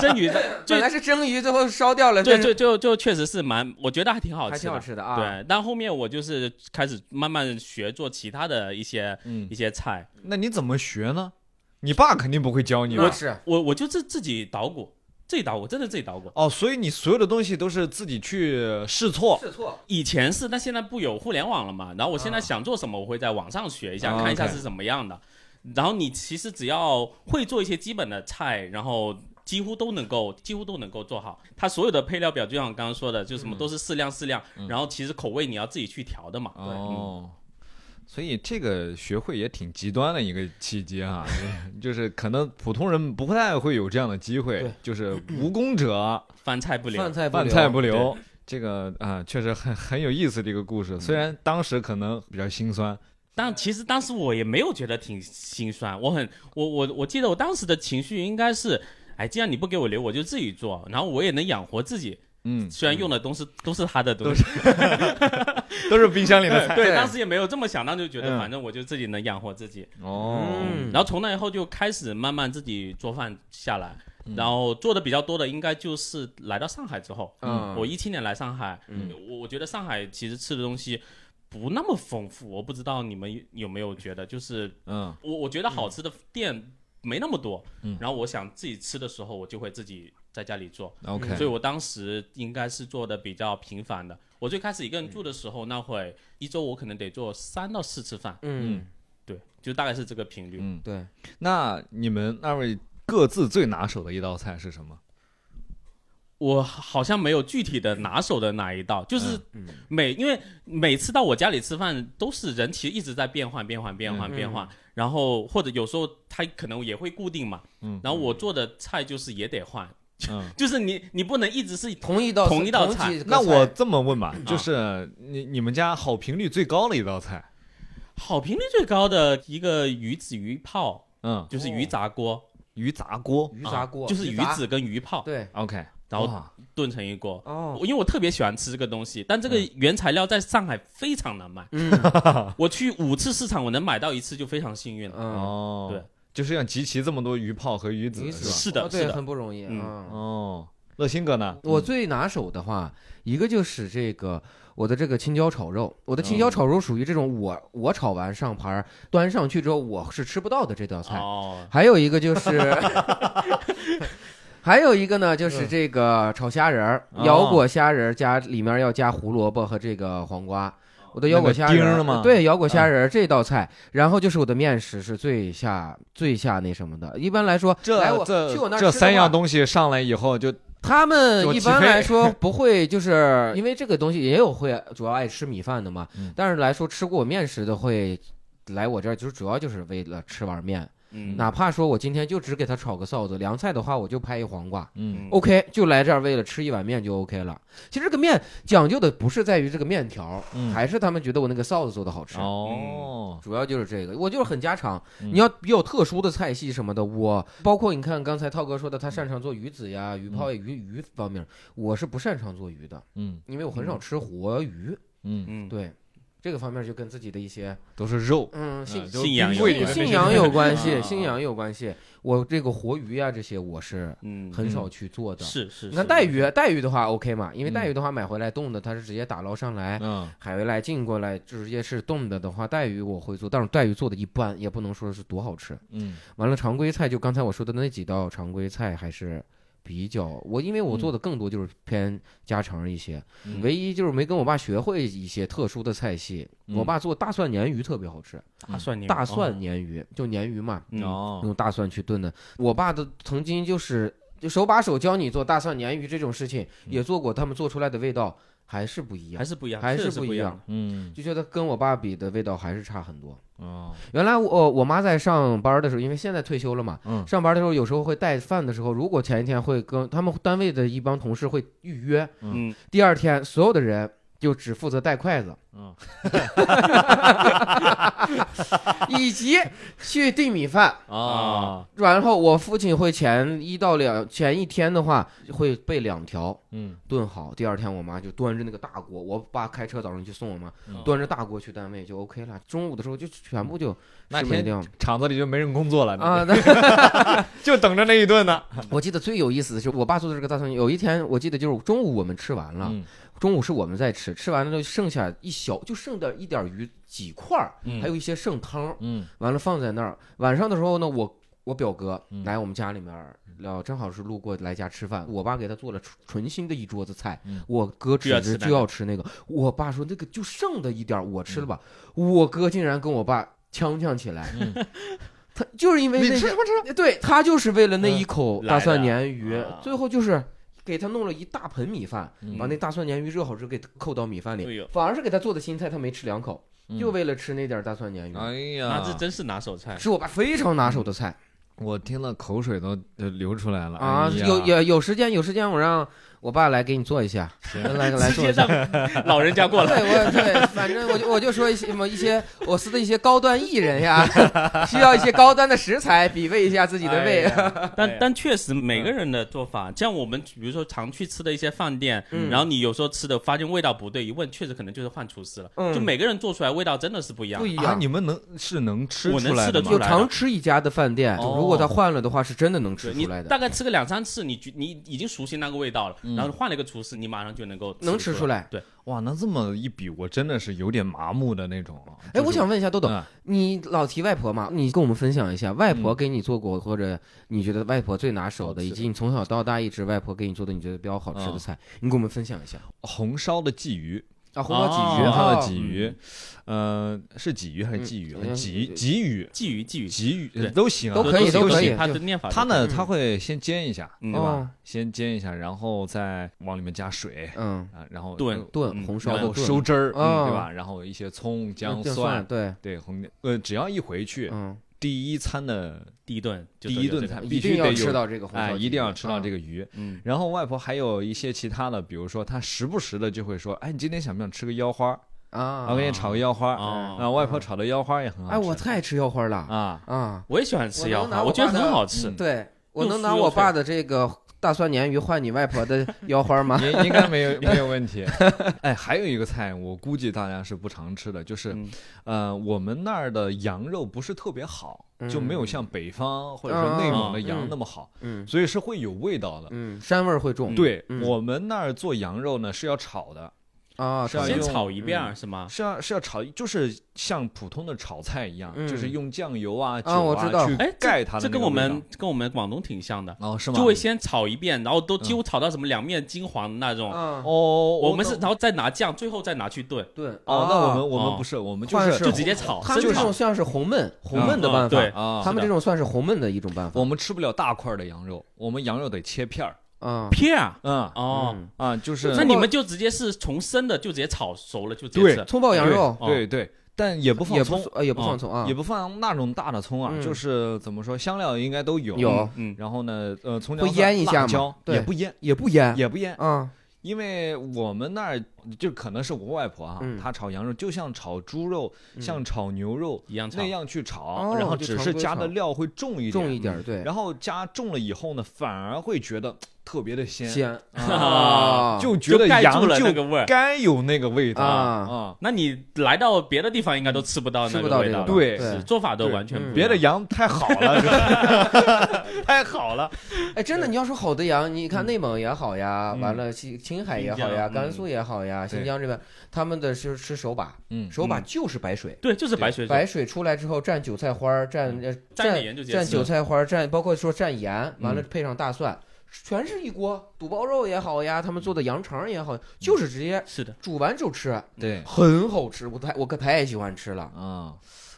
蒸鱼的本最来是蒸鱼，最后烧掉了，对变成就就就确实是蛮，我觉得还挺好还吃的。挺好吃的啊。，对，但后面我就是开始慢慢学做其他的一些嗯一，些菜，那你怎么学呢？你爸肯定不会教你吧？我是我我就自自己捣鼓，自己捣鼓，真的自己捣鼓。哦，所以你所有的东西都是自己去试错。试错，以前是，但现在不有互联网了嘛。然后我现在啊想做什么，我会在网上学一下，啊看一下是怎么样的。然后你其实只要会做一些基本的菜，然后几乎都能够几乎都能够做好。它所有的配料表，就像我刚刚说的，就什么嗯都是适量适量。嗯然后其实口味你要自己去调的嘛。哦，所以这个学会也挺极端的一个契机哈，就是可能普通人不太会有这样的机会，就是无功者 (clears throat) 饭菜不留饭。菜饭菜不留。这个啊，确实很很有意思的一个故事，虽然当时可能比较心酸，但其实当时我也没有觉得挺心酸，我很我我我记得我当时的情绪应该是，哎，既然你不给我留，我就自己做，然后我也能养活自己。嗯，虽然用的东西都是他的东西，(laughs) 都是冰箱里的菜。(laughs) 对，当时也没有这么想，当时就觉得嗯。反正我就自己能养活自己。哦，嗯。然后从那以后就开始慢慢自己做饭下来，嗯。然后做的比较多的应该就是来到上海之后，嗯，我一七年来上海，嗯。我我觉得上海其实吃的东西不那么丰富，我不知道你们有没有觉得，就是嗯。我我觉得好吃的店没那么多，嗯。然后我想自己吃的时候，我就会自己在家里做，，OK，所以我当时应该是做的比较频繁的。我最开始一个人住的时候，那会一周我可能得做三到四次饭，嗯，对，就大概是这个频率。嗯，对，那你们二位各自最拿手的一道菜是什么？我好像没有具体的拿手的哪一道，就是嗯。每因为每次到我家里吃饭，都是人其实一直在变换、变换、变换、嗯变换，然后或者有时候他可能也会固定嘛，嗯。然后我做的菜就是也得换，嗯，就是你你不能一直是同一道同一道菜那我这么问吧，就是你你们家好评率最高的一道菜，好评率最高的一个鱼子鱼泡，嗯，就是鱼杂锅，鱼杂锅。鱼杂锅，啊就是鱼子跟鱼泡对，，OK，然后炖成一锅。哦，因为我特别喜欢吃这个东西，但这个原材料在上海非常难买。嗯。我去五次市场，我能买到一次就非常幸运了。嗯，哦，对，就是要集齐这么多鱼泡和鱼子鱼子是吧？是的哦对，是的很不容易嗯啊。哦，乐鑫哥呢？我最拿手的话，一个就是这个我的这个青椒炒肉，我的青椒嗯炒肉属于这种我我炒完上盘儿端上去之后我是吃不到的这道菜。哦，还有一个就是，(laughs) 还有一个呢，就是这个炒虾仁儿，哦腰果虾仁儿加里面要加胡萝卜和这个黄瓜。我的腰果虾仁儿那个吗对，腰果虾仁儿这道菜，然后就是我的面食是最下最下那什么的。一般来说，来我这去我那这三样东西上来以后就他们一般来说 (laughs) 不会，就是因为这个东西也有会主要爱吃米饭的嘛嗯，但是来说吃过我面食的会来我这儿，就是主要就是为了吃碗面。嗯，哪怕说我今天就只给他炒个臊子，凉菜的话我就拍一黄瓜。嗯。嗯，OK，就来这儿为了吃一碗面就 OK 了。其实这个面讲究的不是在于这个面条，嗯。还是他们觉得我那个臊子做的好吃。哦，主要就是这个，我就是很家常。嗯。你要比较特殊的菜系什么的，我包括你看刚才涛哥说的，他擅长做鱼子呀、鱼泡呀、鱼鱼方面，我是不擅长做鱼的，嗯。因为我很少吃活鱼。嗯，嗯，对，这个方面就跟自己的一些都是肉，嗯信仰有信仰有关啊系，信仰有关系。我这个活鱼呀这些我是嗯，很少去做的。是是。你看带鱼，带鱼的话 OK 嘛，因为嗯带鱼的话买回来冻的，它是直接打捞上来，嗯海回来进过来直接是冻的的话，带鱼我会做，但是带鱼做的一般，也不能说是多好吃。嗯完了，常规菜就刚才我说的那几道常规菜还是比较我，因为我做的更多就是偏家常一些，嗯唯一就是没跟我爸学会一些特殊的菜系。嗯我爸做大蒜鲶鱼特别好吃，大蒜牛大蒜鲶鱼就鲶鱼嘛，用大蒜去炖的。我爸的曾经就是就手把手教你做大蒜鲶鱼这种事情，嗯也做过，他们做出来的味道还是不一样，还是不一样，还是不一样。嗯就觉得跟我爸比的味道还是差很多。哦。原来我我妈在上班的时候，因为现在退休了嘛，嗯。上班的时候有时候会带饭的时候，如果前一天会跟他们单位的一帮同事会预约，嗯，第二天所有的人就只负责带筷子，嗯 (laughs) 以及去订米饭。啊然后我父亲会前一到两前一天的话会备两条嗯炖好，第二天我妈就端着那个大锅，我爸开车早上去送我妈，嗯端着大锅去单位就 OK 了。中午的时候就全部就那掉厂子里就没人工作了啊。，那 (laughs) 就等着那一顿呢。(laughs) 我记得最有意思的是，我爸做的这个大蒜，有一天我记得就是中午我们吃完了，嗯中午是我们在吃，吃完了就剩下一小，就剩点一点鱼几块还有一些剩汤，嗯完了放在那儿。晚上的时候呢，我我表哥嗯来我们家里面儿，聊正好是路过来家吃饭，我爸给他做了纯纯新的一桌子菜，嗯我哥吃着就要吃那个，我爸说那个就剩的一点，我吃了吧，我哥竟然跟我爸呛呛起来，嗯他就是因为你那什么吃？对他就是为了那一口嗯大蒜鲶鱼啊，最后就是给他弄了一大盆米饭，嗯。把那大蒜鲶鱼热好之后给扣到米饭里，反而是给他做的新菜，他没吃两口，嗯。就为了吃那点儿大蒜鲶鱼，哎那呀，这真是拿手菜。是我爸非常拿手的菜。我听了口水都呃流出来了啊！有有有时间有时间，我让我爸来给你做一下，(laughs) 来来直接做一下。(laughs) 老人家过来对，来，我对，反正我就我就说一些什么一些我司的一些高端艺人呀，(laughs) 需要一些高端的食材，比味一下自己的胃。哎但但确实每个人的做法，像我们比如说常去吃的一些饭店，嗯然后你有时候吃的发现味道不对，一问确实可能就是换厨师了。嗯就每个人做出来味道真的是不一样不。一啊，样你。们能是能吃我能出来的吗吃得出来有常吃一家的饭店，哦如果他换了的话，是真的能吃出来的，大概吃个两三次，你觉你已经熟悉那个味道了，嗯然后换了一个厨师，你马上就能够能吃出来。对，哇，那这么一比，我真的是有点麻木的那种啊。哎，就是我想问一下豆豆，嗯你老提外婆嘛？你跟我们分享一下，外婆嗯给你做过，或者你觉得外婆最拿手的，以及你从小到大一直外婆给你做的，你觉得比较好吃的嗯菜，你给我们分享一下。红烧的鲫鱼，啊，红烧鲫鱼，红烧的哦鲫鱼，呃，是鲫鱼还是鲫鱼？嗯鲫鲫鱼，鲫鱼鲫鱼鲫鱼对。都行啊，都可以都都可以行它的念法它呢，嗯它会先煎一下，嗯对吧？哦？先煎一下，然后再往里面加水嗯，啊，然后炖炖嗯然后红烧然后收汁儿，哦。对吧？然后一些葱、姜、姜蒜，对，对红呃，只要一回去，嗯，第一餐的第一顿第一顿菜必须得有吃到这个红烧哎，一定要吃到这个。鱼。嗯，然后外婆还有一些其他的，比如说她时不时的就会说，哎，你今天想不想吃个腰花？啊，我给你炒个腰花。哦啊，外婆炒的腰花也很好吃。哎，我太爱吃腰花了啊，啊！我也喜欢吃腰花，我觉得很好吃嗯。对我能拿我爸的这个大蒜鲶鱼换你外婆的腰花吗？(laughs) 应应该没有 (laughs) 没有问题。哎，还有一个菜，我估计大家是不常吃的，就是嗯呃，我们那儿的羊肉不是特别好，就没有像北方或者说内蒙的羊那么好，嗯所以是会有味道的。嗯，膻味儿会重。对嗯我们那儿做羊肉呢是要炒的，啊，先是要先炒一遍儿是吗？是要是要炒，就是像普通的炒菜一样，嗯就是用酱油啊、酒啊我知道去哎，盖它的这跟我们跟我们广东挺像的，哦是吗？就会先炒一遍，然后都几乎炒到什么两面金黄的那种。啊，哦，我们是然后再拿酱，最后再拿去炖。对，哦，那我们我哦们不是，我们就是就直接炒他们这种像是红焖红焖的嗯办法，对啊，他们这种算是红焖的一种办法我们吃不了大块的羊肉，我们羊肉得切片儿。啊。片啊嗯哦，嗯啊，就是那你们就直接是从生的就直接炒熟了就直接对吃。葱爆羊肉对对，但也不放也不葱，呃也不哦放葱啊也，不放那种大的葱啊，嗯就是怎么说，香料应该都有。有嗯，然后呢，呃，葱会姜蒜腌一下吗辣椒对也不腌，也不腌也不腌，啊，因为我们那儿就可能是我外婆啊嗯，她炒羊肉就像炒猪肉、嗯像炒牛肉一样炒那。样去炒，哦然后只是加的料会重一点，重一点儿对，然后加重了以后呢，反而会觉得特别的鲜，鲜。啊，(laughs) 就觉得羊住了那就个味儿。该有那个味道。啊。啊。那你来到别的地方应该都吃不到那个味道了，对。做法都完全别的羊太好了，(laughs) 是吧？太好了。哎，真的，你要说好的羊，你看内蒙也好呀，嗯。完了青青海也好呀，甘肃也好呀，新疆这边他们的是吃手把，嗯，手把嗯。就是白水，对，就是白水白水出来之后蘸韭菜花儿，蘸呃蘸蘸韭菜花儿，蘸包括说蘸盐，完了嗯。配上大蒜，全是一锅。肚包肉也好呀，他们做的羊肠也好，就是直接是的，煮完就吃，对很好吃，我太我可太喜欢吃了。啊，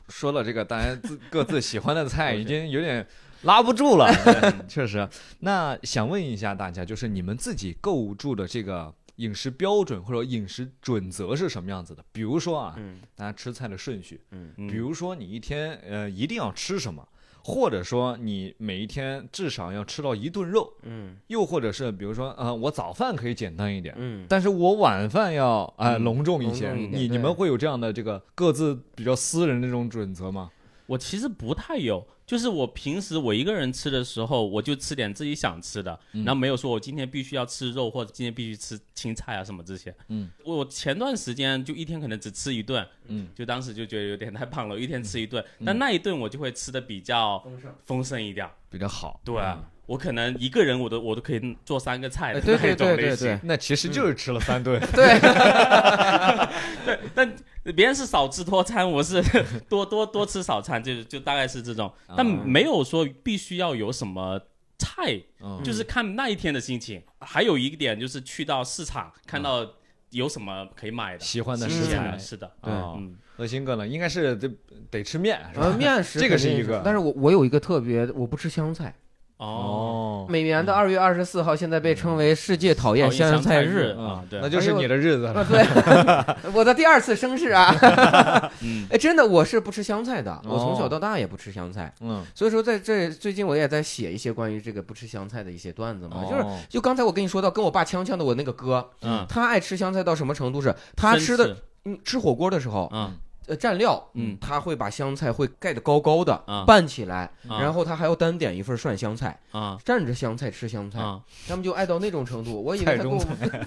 说了这个大家自各自喜欢的菜，(laughs) 已经有点拉不住了，(laughs) 确实。那想问一下大家，就是你们自己构筑的这个饮食标准或者饮食准则是什么样子的？比如说啊，嗯大家吃菜的顺序，嗯嗯比如说你一天呃一定要吃什么，或者说你每一天至少要吃到一顿肉，嗯又或者是比如说呃我早饭可以简单一点。嗯，但是我晚饭要呃嗯隆重一些，你你们会有这样的这个各自比较私人的这种准则吗？我其实不太有，就是我平时我一个人吃的时候，我就吃点自己想吃的，嗯然后没有说我今天必须要吃肉或者今天必须吃青菜啊什么这些。嗯，我前段时间就一天可能只吃一顿，嗯，就当时就觉得有点太胖了，一天吃一顿，但那一顿我就会吃的比较丰盛。丰盛一点。比较好。对、嗯我可能一个人我都我都可以做三个菜的哎对对那种类型。那其实就是吃了三顿。(laughs) 对 (laughs) 对，但别人是少吃多餐，我是 (laughs) 多多多吃少餐，就就大概是这种，但没有说必须要有什么菜，嗯就是看那一天的心情。还有一点就是去到市场看到有什么可以买的，喜欢的食材是的，对哦嗯，恶心哥呢，应该是得得吃面是吧？呃，面食这个是一个但是我我有一个特别，我不吃香菜。哦，哦，每年的二月二十四号，现在被称为世界讨厌香菜日嗯啊，对，那就是你的日子。对，(laughs) 我的第二次生日啊！(laughs) 嗯。哎，真的，我是不吃香菜的，我从哦小到大也不吃香菜。嗯，所以说，在这最近我也在写一些关于这个不吃香菜的一些段子嘛，就是哦。就刚才我跟你说到，跟我爸呛呛的我那个哥，嗯，他爱吃香菜到什么程度是，他吃的嗯吃火锅的时候，嗯呃蘸料，嗯他会把香菜会盖得高高的啊拌起来，啊然后他还要单点一份涮香菜，啊蘸着香菜吃香菜，啊，他们就爱到那种程度。我以为菜中他跟我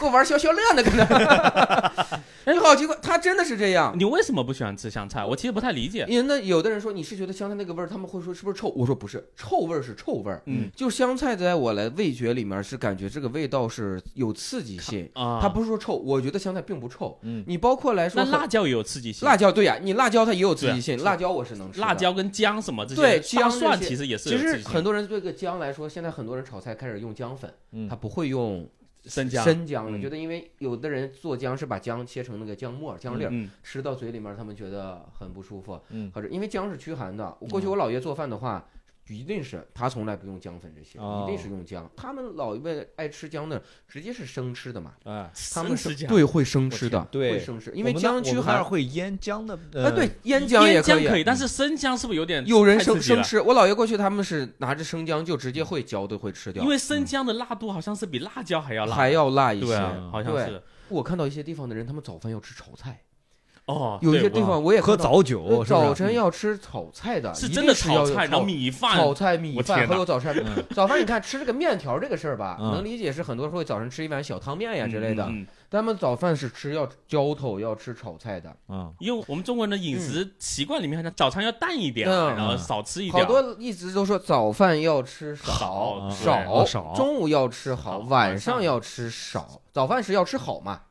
跟我玩消消乐呢，跟他。你好奇怪，他真的是这样。你为什么不喜欢吃香菜？我其实不太理解。因为那有的人说你是觉得香菜那个味儿，他们会说是不是臭？我说不是，臭味儿是臭味儿。嗯就香菜在我来味觉里面是感觉这个味道是有刺激性，啊，它不是说臭。我觉得香菜并不臭。嗯你包括来说那辣椒也有刺激性，辣椒对呀，你辣椒它也有刺激对性，辣椒我是能吃。辣椒跟姜什么这些，对姜蒜其实也是其实很多人对这个姜来说，现在很多人炒菜开始用姜粉，嗯他不会用生姜生姜了，嗯觉得因为有的人做姜是把姜切成那个姜末、姜粒儿，嗯吃到嘴里面他们觉得很不舒服，嗯或者因为姜是驱寒的。我过去我姥爷做饭的话。一定是他从来不用姜粉这些，哦一定是用姜。他们老一辈爱吃姜的，直接是生吃的嘛。啊，他们生吃姜是对会生吃的对会生吃，因为姜驱寒。我们那儿会腌姜的。呃啊，对，腌姜也可以。腌姜可以，但是生姜是不是有点有人？生生吃，我姥爷过去他们是拿着生姜就直接会嚼都会吃掉因，为生姜的辣度好像是比辣椒还要辣，还要辣一些。对啊，好像对是我看到一些地方的人，他们早饭要吃炒菜，哦，有一些地方我也喝早酒，早晨要吃炒菜的，一是真的定是要有炒菜，然后米饭炒菜、米饭，还有早餐。嗯早饭你看吃这个面条这个事儿吧，嗯能理解是很多人会早晨吃一碗小汤面呀之类的，嗯嗯嗯他们早饭是吃要浇头，要吃炒菜的。啊因为我们中国人的饮食习惯里面，好像早餐要淡一点，嗯然后少吃一点。好多一直都说早饭要吃少少少中午要吃好，晚晚上上要吃少。早饭是要吃好嘛嗯？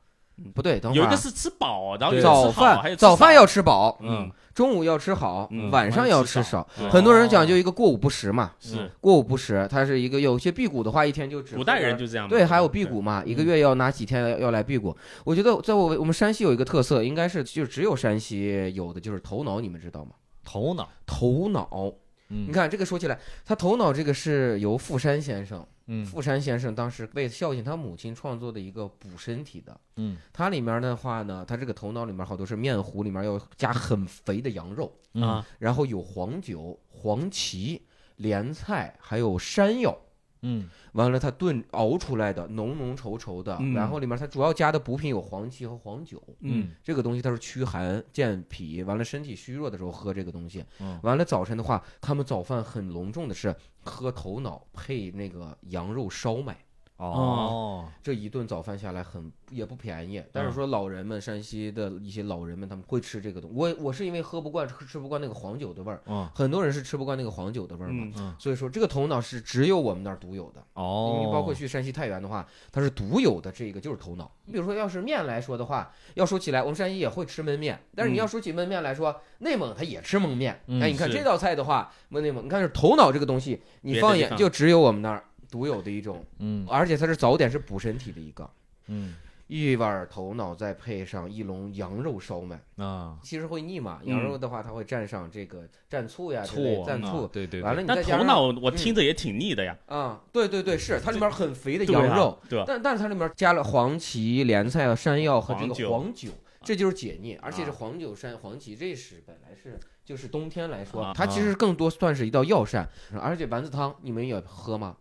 不对，等会儿啊。有一个是吃饱，然后早吃好还有饭，早饭要吃饱，嗯。中午要吃好嗯，晚上要吃少。嗯。很多人讲究一个过午不食嘛，是。过午不食，它是一个有些辟谷的话，一天就只古代人就这样。对，还有辟谷嘛，一个嗯月要拿几天要要来辟谷。我觉得在我我们山西有一个特色，应该是就只有山西有的，就是头脑，你们知道吗？头脑。头脑，嗯。你看这个说起来，他头脑这个是由富山先生，嗯富山先生当时为孝敬他母亲创作的一个补身体的。嗯它里面的话呢，它这个头脑里面好多是面糊，里面要加很肥的羊肉，嗯啊，然后有黄酒、黄芪、莲菜，还有山药。嗯完了，它炖熬出来的浓浓稠稠的，嗯然后里面它主要加的补品有黄芪和黄酒。嗯这个东西它是驱寒健脾，完了身体虚弱的时候喝这个东西。嗯完了早晨的话，他们早饭很隆重的是喝头脑配那个羊肉烧麦。哦这一顿早饭下来很也不便宜，但是说老人们，山西的一些老人们他们会吃这个东西。我我是因为喝不惯吃吃不惯那个黄酒的味儿，嗯很多人是吃不惯那个黄酒的味儿嘛。嗯嗯所以说这个头脑是只有我们那儿独有的。哦，你包括去山西太原的话，它是独有的这个就是头脑。你比如说，要是面来说的话，要说起来，我们山西也会吃焖面，但是你嗯要说起焖面来说，内蒙它也吃焖面。嗯哎，你看这道菜的话，焖内蒙，你看是头脑这个东西，你放眼就只有我们那儿独有的一种，嗯而且它是早点是补身体的一个。嗯一碗头脑再配上一笼羊肉烧麦，啊，其实会腻嘛。嗯羊肉的话，它会蘸上这个蘸醋呀之类醋啊蘸醋，对对，完了你再加上头脑我听着也挺腻的呀，啊，对对对，是它里面很肥的羊肉，对？但但是它里面加了黄芪、莲菜、山药和这个黄酒，这就是解腻。而且是啊黄酒、山、黄芪，这是本来是就是冬天来说啊，它其实更多算是一道药膳。而且丸子汤你们也喝吗？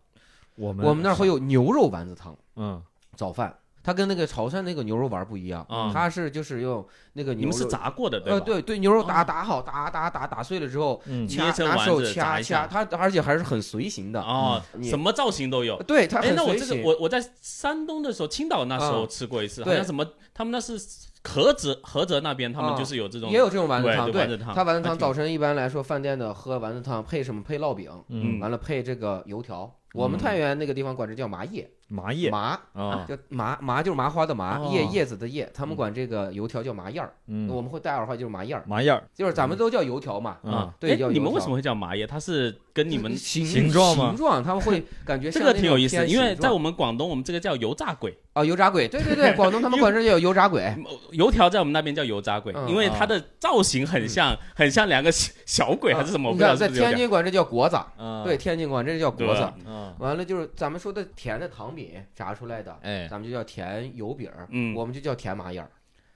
我们我们那儿会有牛肉丸子汤，嗯早饭。它跟那个潮汕那个牛肉丸不一样，啊它是就是用那个牛肉你们是炸过的对呃？对对牛肉打哦打好打打打打碎了之后，嗯掐捏成拿手丸子一下掐，它而且还是很随形的。哦，你什么造型都有。对，它哎，那我很随形。这个我我在山东的时候，青岛那时候嗯吃过一次，好对像什么他们那是菏泽菏泽那边他们啊就是有这种也有这种丸子汤，对他丸子汤。它丸子汤早晨一般来说，饭店的喝丸子汤配什么？配烙饼，嗯。完了配这个油条。我们太原那个地方管这叫麻叶，麻叶。麻啊，叫麻麻就是麻花的麻，哦。叶叶子的叶，他们管这个油条叫麻叶儿，嗯，我们会带儿化就是麻叶儿，麻叶儿。就是咱们都叫油条嘛。嗯。啊，对你们为什么会叫麻叶？它是跟你们形形状吗？形状他们会感觉 (laughs) 这个挺有意思，因为在我们广东，我们这个叫油炸鬼，啊油炸鬼，对对对，(laughs) 广东他们管这叫油炸鬼。油条在我们那边叫油炸鬼，嗯因为它的造型很像，很像两个小小鬼还是什么，你看在天津管这叫果子，啊，对，天津管这叫对果子。嗯，完了就是咱们说的甜的糖饼炸出来的，哎，咱们就叫甜油饼我们就叫甜麻叶儿。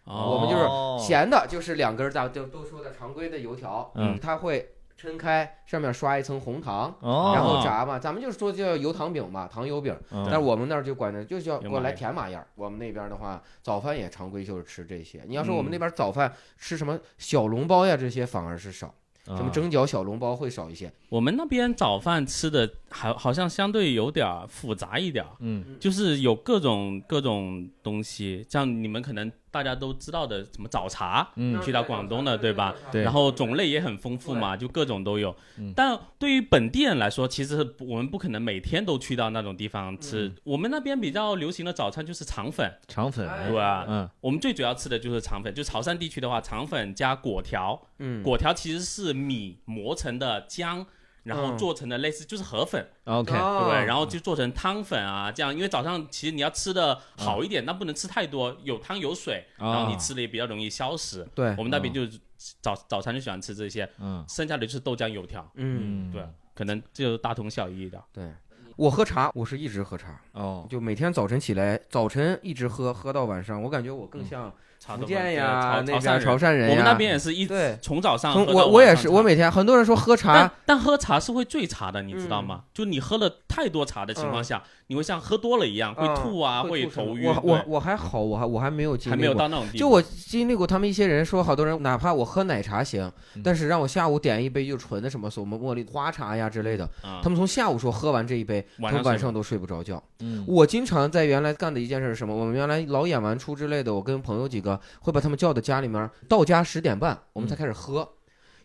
哦我们就是哦咸的，就是两根儿咱就都说的常规的油条，嗯它会抻开，上面刷一层红糖，哦，然后炸嘛，咱们就是说叫油糖饼嘛，糖油饼，嗯。但是我们那儿就管着就叫油过来甜麻样儿。我们那边的话，早饭也常规就是吃这些。你要说我们嗯。那边早饭吃什么小笼包呀，这些反而是少，什么啊蒸饺、小笼包会少一些。我们那边早饭吃的好好像相对有点儿复杂一点儿，嗯。就是有各种各种东西，像你们可能大家都知道的什么早茶，嗯去到广东的对吧？对然后种类也很丰富嘛，就各种都有嗯。但对于本地人来说，其实我们不可能每天都去到那种地方吃。嗯我们那边比较流行的早餐就是肠粉，肠粉，哎对吧？嗯我们最主要吃的就是肠粉，就潮汕地区的话，肠粉加果条，嗯，果条其实是米磨成的浆。然后嗯做成的类似就是河粉，，OK，对不对？哦然后就做成汤粉啊，这样，因为早上其实你要吃的好一嗯点，那不能吃太多，有汤有水，啊然后你吃的也比较容易消食。对，我们那边就是早早餐就喜欢吃这些，嗯剩下的就是豆浆油条，嗯，对，可能就大同小异的。对。我喝茶，我是一直喝茶，哦，就每天早晨起来，早晨一直喝，喝到晚上。我感觉我更像福建呀，那潮边潮潮汕汕人。我们那边也是一对从早上我我也是，我每天很多人说喝茶但，但喝茶是会醉茶的，你知道嗯吗？就你喝了太多茶的情况下，你会像喝多了一样，会嗯吐啊，会头晕。我我我还好，我还我还没有经历还没有。到那种地步。就我经历过，他们一些人说，好多人哪怕我喝奶茶行，嗯但是让我下午点一杯就纯的什么什么茉莉花茶呀之类的，啊他们从下午说喝完这一杯，晚上都睡不着觉。嗯我经常在原来干的一件事是什么？我们原来老演完出之类的，我跟朋友几个会把他们叫到家里面，到家十点半我们才开始喝。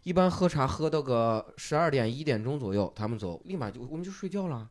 一般喝茶喝到个十二点一点钟左右，他们走，立马就我们就睡觉了，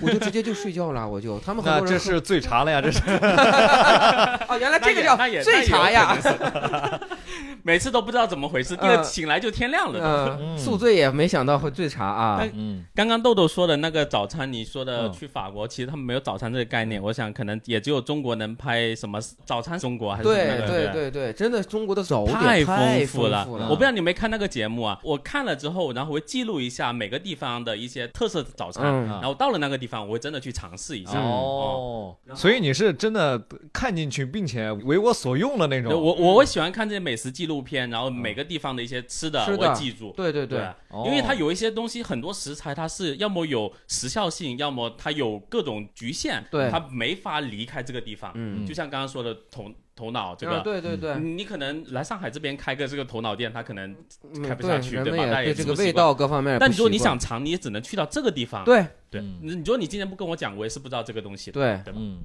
我就直接就睡觉了，我就他们很多人这是醉茶了呀，这是。(laughs) 哦，原来这个叫醉茶呀，，(laughs) (laughs) 每次都不知道怎么回事，第二嗯醒来就天亮了。(laughs) 宿醉也没想到会醉茶啊，嗯刚刚豆豆说的那个早餐，你说的嗯去法国，其实他们没有早餐这个概念。我想可能也只有中国能拍什么早餐中国还是什么对对对对，真的中国的早点太太丰富了。我不知道你没看那个节目啊？我看了之后，然后我会记录一下每个地方的一些特色早餐，嗯然后到了那个地方，我会真的去尝试一下。哦，所以你是真的看进去，并且为我所用的那种。我我我会喜欢看这些美食纪录片，然后每个地方的一些吃的我会记住。对对对，哦。因为它有一些东西，很多食材它是要么有时效性，要么它有各种局限，对。它没法离开这个地方。嗯。就像刚刚说的头头脑这啊个，对对对，你可能来上海这边开个这个头脑店，它可能，嗯开不下去对吧？大家也对这个味道各方面。但你说你想尝，你也只能去到这个地方。对。对，嗯你你说你今天不跟我讲，我也是不知道这个东西的。对，对吧？嗯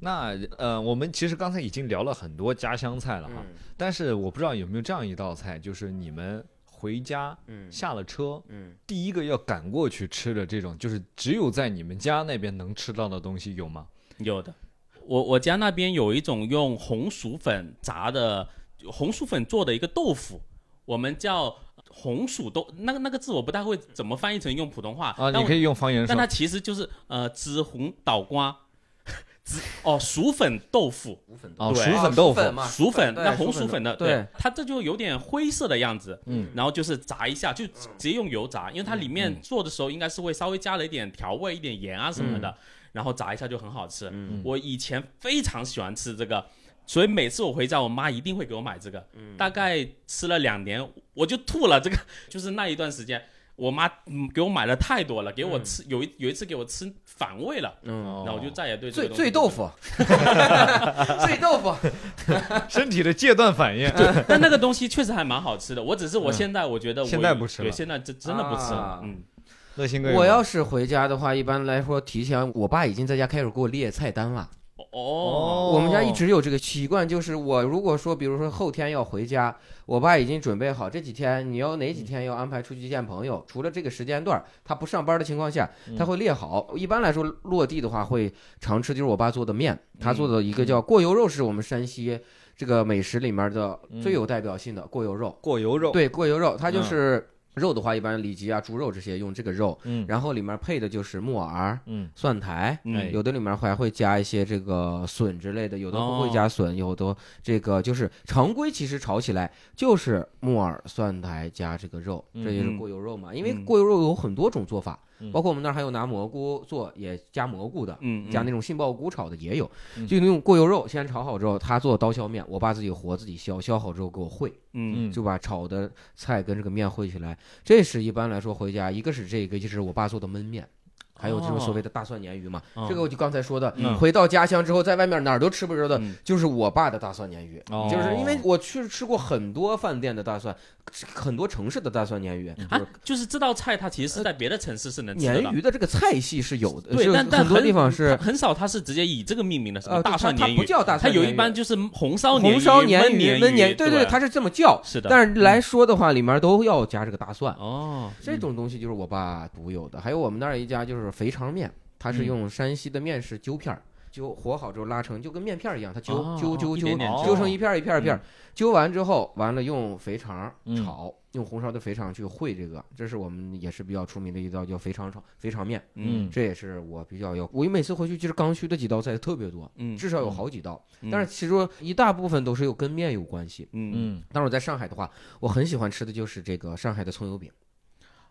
那呃，我们其实刚才已经聊了很多家乡菜了哈，嗯但是我不知道有没有这样一道菜，就是你们回家嗯下了车，嗯，第一个要赶过去吃的这种，就是只有在你们家那边能吃到的东西有吗？有的，我我家那边有一种用红薯粉炸的红薯粉做的一个豆腐，我们叫红薯豆，那个那个字我不太会怎么翻译成用普通话啊，你可以用方言说但它。其实就是呃紫红倒瓜，紫哦薯粉豆腐，哦，对薯粉豆腐，薯粉那红薯薯粉的，对，它这就有点灰色的样子，嗯，然后就是炸一下，就直接用油炸，因为它里面做的时候应该是会稍微加了一点调味、一点盐啊什么的，然后炸一下就很好吃。嗯我以前非常喜欢吃这个，所以每次我回家，我妈一定会给我买这个。大概吃了两年，我就吐了。这个就是那一段时间，我妈嗯给我买了太多了，给我吃有一有一次给我吃反胃了，嗯，然后我就再也对这个醉东西醉豆腐，醉豆腐，(laughs) 身体的戒断反应。对但那个东西确实还蛮好吃的。我只是我现在我觉得我现在不吃了对，现在真真的不吃了啊。嗯，乐鑫哥，我要是回家的话，一般来说提前，我爸已经在家开始给我列菜单了。哦，我们家一直有这个习惯，就是我如果说，比如说后天要回家，我爸已经准备好这几天你要哪几天要安排出去见朋友，除了这个时间段他不上班的情况下，他会列好。一般来说落地的话会常吃就是我爸做的面，他做的一个叫过油肉，是我们山西这个美食里面的最有代表性的过油肉。过油肉，对，过油肉，它就是肉的话，一般里脊啊、猪肉这些用这个肉，嗯。然后里面配的就是木耳、嗯。蒜苔，嗯。有的里面还会加一些这个笋之类的，有的不哦会加笋，有的这个就是常规，其实炒起来就是木耳、蒜苔加这个肉，这就是嗯过油肉嘛。因为嗯。过油肉有很多种做法嗯，包括我们那儿还有拿蘑菇做，也加蘑菇的。嗯，加那种杏鲍菇炒的也有，嗯就那种过油肉，先炒好之后，他做刀削面，我爸自己和自己削，削好之后给我烩，嗯嗯，就把炒的菜跟这个面烩起来。这是一般来说回家，一个是这个，就是我爸做的焖面。还有就是所谓的大蒜鲶鱼嘛，哦这个我就刚才说的，嗯回到家乡之后，在外面哪儿都吃不着的，嗯就是我爸的大蒜鲶鱼，哦就是因为我去吃过很多饭店的大蒜，很多城市的大蒜鲶鱼，啊就是，就是这道菜它其实是在别的城市是能。鲶鱼的这个菜系是有的，对，但但很多地方是很很少，它是直接以这个命名的，什么呃，大蒜鲶鱼，它它不叫大蒜它有一般就是红烧鲶鱼、红烧鲶鱼、焖鲶，对对，它是这么叫，是的。但是来说的话，里面都要加这个大蒜。哦，这种东西就是我爸独有的。还有我们那儿一家就是肥肠面，它是嗯用山西的面食揪片儿，揪和好之后拉成就跟面片儿一样，它揪哦揪揪揪揪揪成一片儿一片儿一片揪完之后完了用肥肠嗯炒，用红烧的肥肠去烩这个，这是我们也是比较出名的一道叫肥肠炒肥肠面，嗯这也是我比较要。我每次回去其实刚需的几道菜特别多，嗯，至少有好几道，嗯但是其实一大部分都是有跟面有关系。嗯嗯但是我在上海的话，我很喜欢吃的就是这个上海的葱油饼。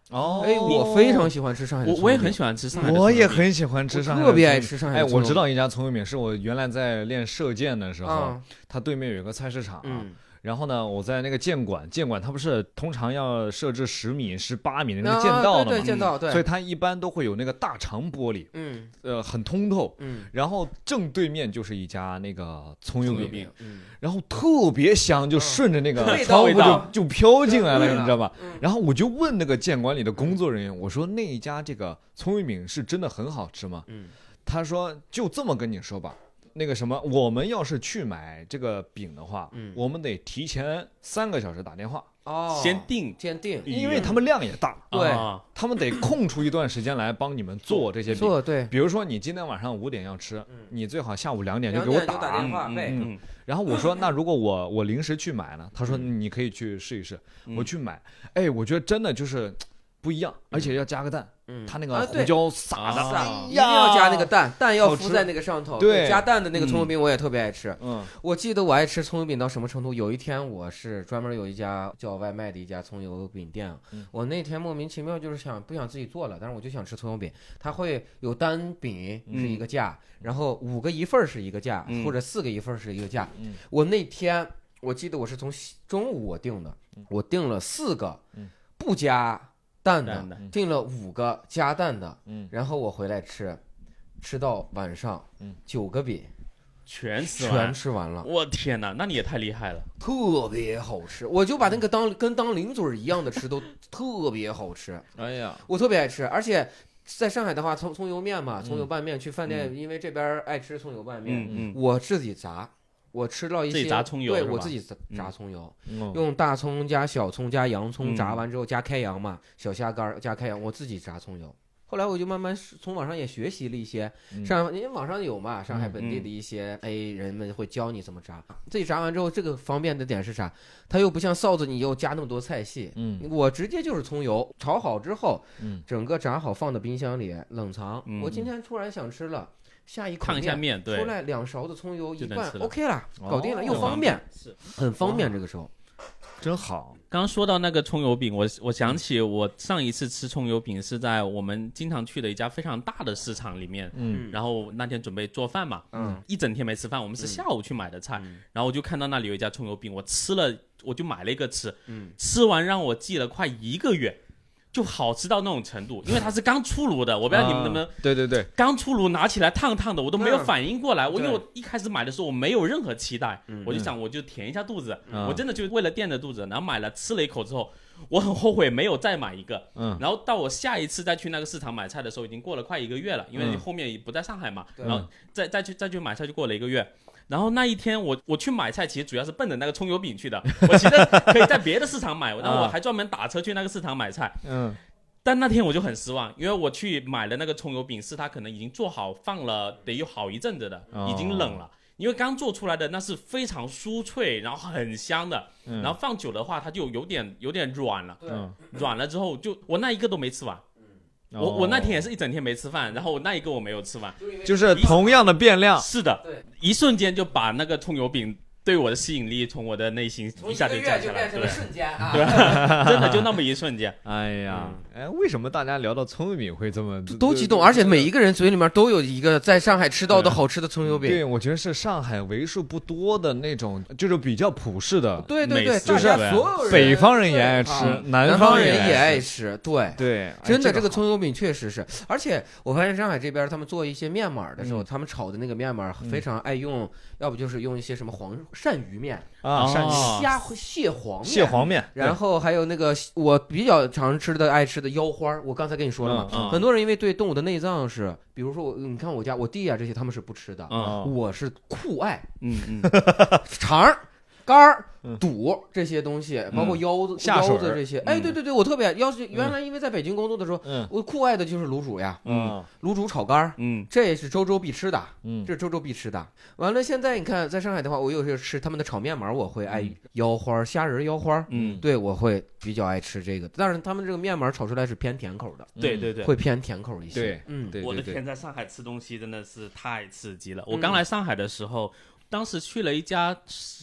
哦哎，我非常喜欢吃上海的葱油饼。我我也很喜欢吃上海的我也葱油饼很喜欢吃我上海的特别爱吃上海哎，我知道一家葱油饼，是我原来在练射箭的时候，啊，它对面有一个菜市场，嗯，然后呢，我在那个箭馆，箭馆它不是通常要设置十米、十八米的那啊个箭道的对对嘛，剑道对，所以它一般都会有那个大长玻璃，嗯呃，很通透。嗯，然后正对面就是一家那个葱油饼，嗯，然后特别香，就顺着那个窗户就就飘进来了，你知道吧？嗯然后我就问那个监管里的工作人员，我说那一家这个葱油饼是真的很好吃吗？嗯他说就这么跟你说吧，那个什么，我们要是去买这个饼的话，嗯我们得提前三个小时打电话，哦，先定，先定，因为他们量也大，对啊他们得空出一段时间来帮你们做这些饼。做对，比如说你今天晚上五点要吃，你最好下午两点就给我打打电话嗯然后我说，那如果我我临时去买呢？他说你可以去试一试。嗯我去买，哎，我觉得真的就是 (laughs) 不一样，而且要加个蛋，嗯，他那个胡椒撒的，一定要加那个，蛋，蛋要敷在那个上头。对。加蛋的那个葱油饼我也特别爱吃。嗯。我记得我爱吃葱油饼到什么程度？有一天我是专门有一家叫外卖的一家葱油饼店，嗯。我那天莫名其妙就是想不想自己做了，但是我就想吃葱油饼，它会有单饼是一个价，然后五个一份是一个价，嗯。或者四个一份是一个价。嗯。我那天我记得我是从中午我订的，我订了四个嗯。不加蛋的，蛋的订了五个加蛋的，嗯，然后我回来吃，吃到晚上，嗯九个饼全吃全完。吃完了。我天哪，那你也太厉害了！特别好吃，我就把那个当跟当零嘴儿一样的吃，都 (laughs) 特别好吃，哎呀，我特别爱吃，而且。在上海的话，葱葱油面嘛，嗯葱油拌面，去饭店，因为这边爱吃葱油拌面，我自己炸，我吃到一些自己炸葱油对我自己炸嗯炸葱油，嗯用大葱加小葱加洋葱嗯炸完之后加开洋嘛，小虾干加开洋，我自己炸葱油。后来我就慢慢从网上也学习了一些，嗯上因为网上有嘛，上海嗯本地的一些哎人们会教你怎么炸。自己炸完之后，这个方便的点是啥？它又不像臊子，你又加那么多菜系。嗯我直接就是葱油炒好之后，嗯整个炸好放到冰箱里冷藏。嗯我今天突然想吃了。下一口烫一下面，对出，来两勺子葱油一拌，OK 了，搞定了，哦又方便，是。很方便。这个时候，真好。刚刚说到那个葱油饼，我我想起我上一次吃葱油饼是在我们经常去的一家非常大的市场里面，嗯然后那天准备做饭嘛，嗯，一整天没吃饭，我们是下午去买的菜，嗯然后我就看到那里有一家葱油饼，我吃了，我就买了一个吃，嗯吃完让我记了快一个月，就好吃到那种程度，因为它是刚出炉的，我不知道你们能不能啊对对对，刚出炉拿起来烫烫的，我都没有嗯反应过来。我因为我一开始买的时候我没有任何期待，嗯我就想我就填一下肚子，嗯我真的就为了垫着肚子，然后买了吃了一口之后，我很后悔没有再买一个。嗯然后到我下一次再去那个市场买菜的时候，已经过了快一个月了，因为嗯后面也不在上海嘛，对然后再再去再去买菜就过了一个月。然后那一天我我去买菜，其实主要是奔着那个葱油饼去的。(laughs) 我其实可以在别的市场买，然后我还专门打车去那个市场买菜。嗯。但那天我就很失望，因为我去买的那个葱油饼是它可能已经做好放了得有好一阵子的，哦。已经冷了。因为刚做出来的那是非常酥脆，然后很香的，嗯，然后放久的话它就有点有点软了，对嗯，软了之后就我那一个都没吃完，我我那天也是一整天没吃饭，然后我那一个我没有吃完，就是同样的变量，是的，一瞬间就把那个葱油饼对我的吸引力从我的内心一下就降下来，对，瞬间啊。对，(laughs) 真的就那么一瞬间，哎呀，哎，为什么大家聊到葱油饼会这么都激动，而且每一个人嘴里面都有一个在上海吃到的好吃的葱油饼。对，我觉得是上海为数不多的那种，就是比较普世的。对对对，美食大家对所有人，北方人也爱吃南方人也也爱爱吃，对。对，哎真的，这个葱油饼确实是，而且我发现上海这边他们做一些面码的时候，嗯。他们炒的那个面码非常爱用，要不就是用一些什么黄鳝鱼面、啊，虾蟹黄面、蟹黄面，然后还有那个我比较常吃的、爱吃的腰花，我刚才跟你说了嘛，嗯嗯。很多人因为对动物的内脏是，比如说我，你看我家我弟啊这些他们是不吃的，嗯。我是酷爱嗯嗯，(laughs) 肠儿、肝儿嗯、肚这些东西，包括腰子、腰子这些。哎，嗯对对对，我特别爱。要是原来因为在北京工作的时候，嗯我酷爱的就是卤煮呀，嗯卤煮炒肝儿，嗯这也是周周必吃的。嗯这是周周必吃的。完了，现在你看，在上海的话，我有时候吃他们的炒面码，我会爱嗯腰花儿、虾仁儿腰花儿，嗯，对我会比较爱吃这个。但是他们这个面码炒出来是偏甜口的，对对对。会偏甜口一些。对嗯，我的天，在上海吃东西真的是太刺激了。嗯我刚来上海的时候，当时去了一家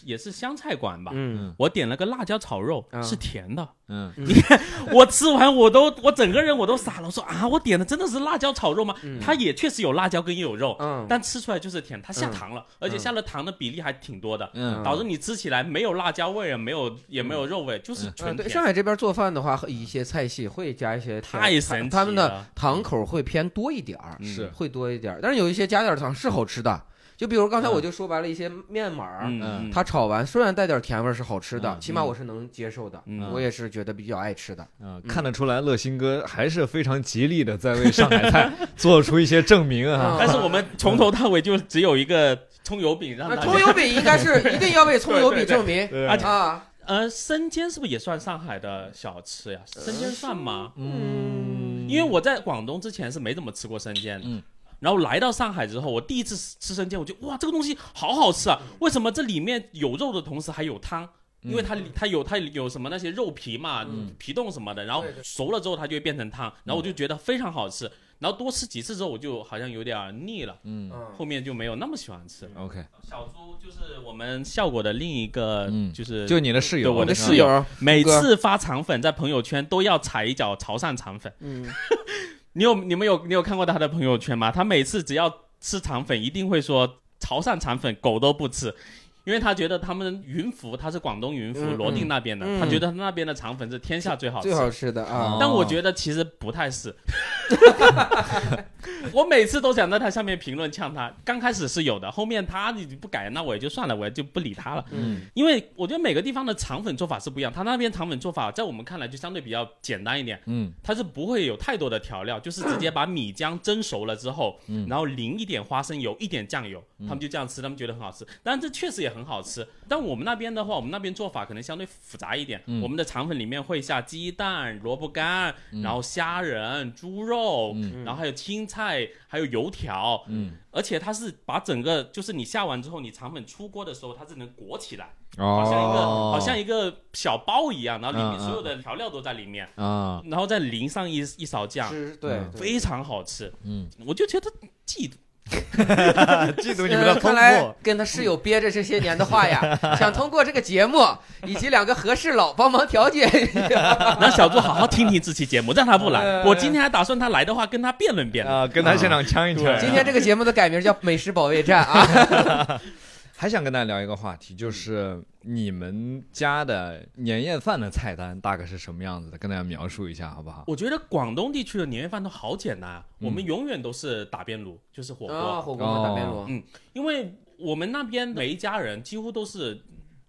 也是湘菜馆吧，嗯，我点了个辣椒炒肉，啊。是甜的。嗯。(laughs) 我吃完我都我整个人我都傻了，我说啊，我点的真的是辣椒炒肉吗？嗯。它也确实有辣椒跟有肉，嗯，但吃出来就是甜，它下糖了，而且下了糖的比例还挺多的。嗯。导致你吃起来没有辣椒味，也没有也没有肉味，就是嗯，对，纯甜。上海这边做饭的话，一些菜系会加一些甜太神奇他们的糖口会偏多一点儿，嗯。是。会多一点儿。但是有一些加点儿糖是好吃的，就比如刚才嗯我就说白了一些面码儿，嗯嗯它炒完虽然带点甜味儿是好吃的，嗯起码我是能接受的，嗯我也是觉得比较爱吃的。嗯，看得出来乐鑫哥还是非常极力的在为上海菜 (laughs) 做出一些证明啊。(laughs) 但是我们从头到尾就只有一个葱油饼让。葱油饼应该是 (laughs) 一定要为葱油饼证明啊。呃，生煎是不是也算上海的小吃呀？生煎算吗？嗯，因为我在广东之前是没怎么吃过生煎的。嗯然后来到上海之后，我第一次吃生煎，我就哇，这个东西好好吃啊！为什么这里面有肉的同时还有汤？因为它它有它有什么那些肉皮嘛，嗯。皮冻什么的，然后熟了之后它就会变成汤，然后我就觉得非常好吃。然后多吃几次之后，我就好像有点腻了，嗯。后面就没有那么喜欢吃。，OK，小猪就是我们效果的另一个，嗯。就是就你的室友，对我的室友。友，每次发肠粉在朋友圈都要踩一脚潮汕肠粉。嗯，(laughs) 你有你们有你有看过他的朋友圈吗？他每次只要吃肠粉，一定会说潮汕肠粉狗都不吃。因为他觉得他们云浮，他是广东云浮嗯罗定那边的，嗯他觉得他那边的肠粉是天下最好吃最。好吃的啊哦。但我觉得其实不太是，(laughs) 我每次都想在他下面评论呛他。刚开始是有的，后面他你不改，那我也就算了，我也就不理他了。嗯因为我觉得每个地方的肠粉做法是不一样，他那边肠粉做法在我们看来就相对比较简单一点，嗯它是不会有太多的调料，就是直接把米浆蒸熟了之后，嗯然后淋一点花生油，一点酱油，他们就这样吃，他们觉得很好吃。当然这确实也很好吃，但我们那边的话，我们那边做法可能相对复杂一点。嗯我们的肠粉里面会下鸡蛋、萝卜干，嗯然后虾仁、猪肉，嗯然后还有青菜，还有油条。嗯，而且它是把整个，就是你下完之后，你肠粉出锅的时候，它是能裹起来，哦，好像一个、好像一个小包一样，然后里面所有的调料都在里面，啊，然后再淋上一一勺酱，吃对，对非常好吃。嗯我就觉得既嫉妒你们的丰呃看来。跟他室友憋着这些年的话呀，(laughs) 想通过这个节目以及两个和事佬帮忙调解一下。(laughs) 让小朱好好听听这期节目，让他不来。呃我今天还打算他来的话，跟他辩论辩论。啊，跟他现场呛一呛。对今天这个节目的改名叫《美食保卫战》啊。(laughs) 还想跟大家聊一个话题，就是你们家的年夜饭的菜单大概是什么样子的？跟大家描述一下好不好？我觉得广东地区的年夜饭都好简单我们永远都是打边炉，就是火锅。啊，火锅和打边炉嗯，因为我们那边每一家人几乎都是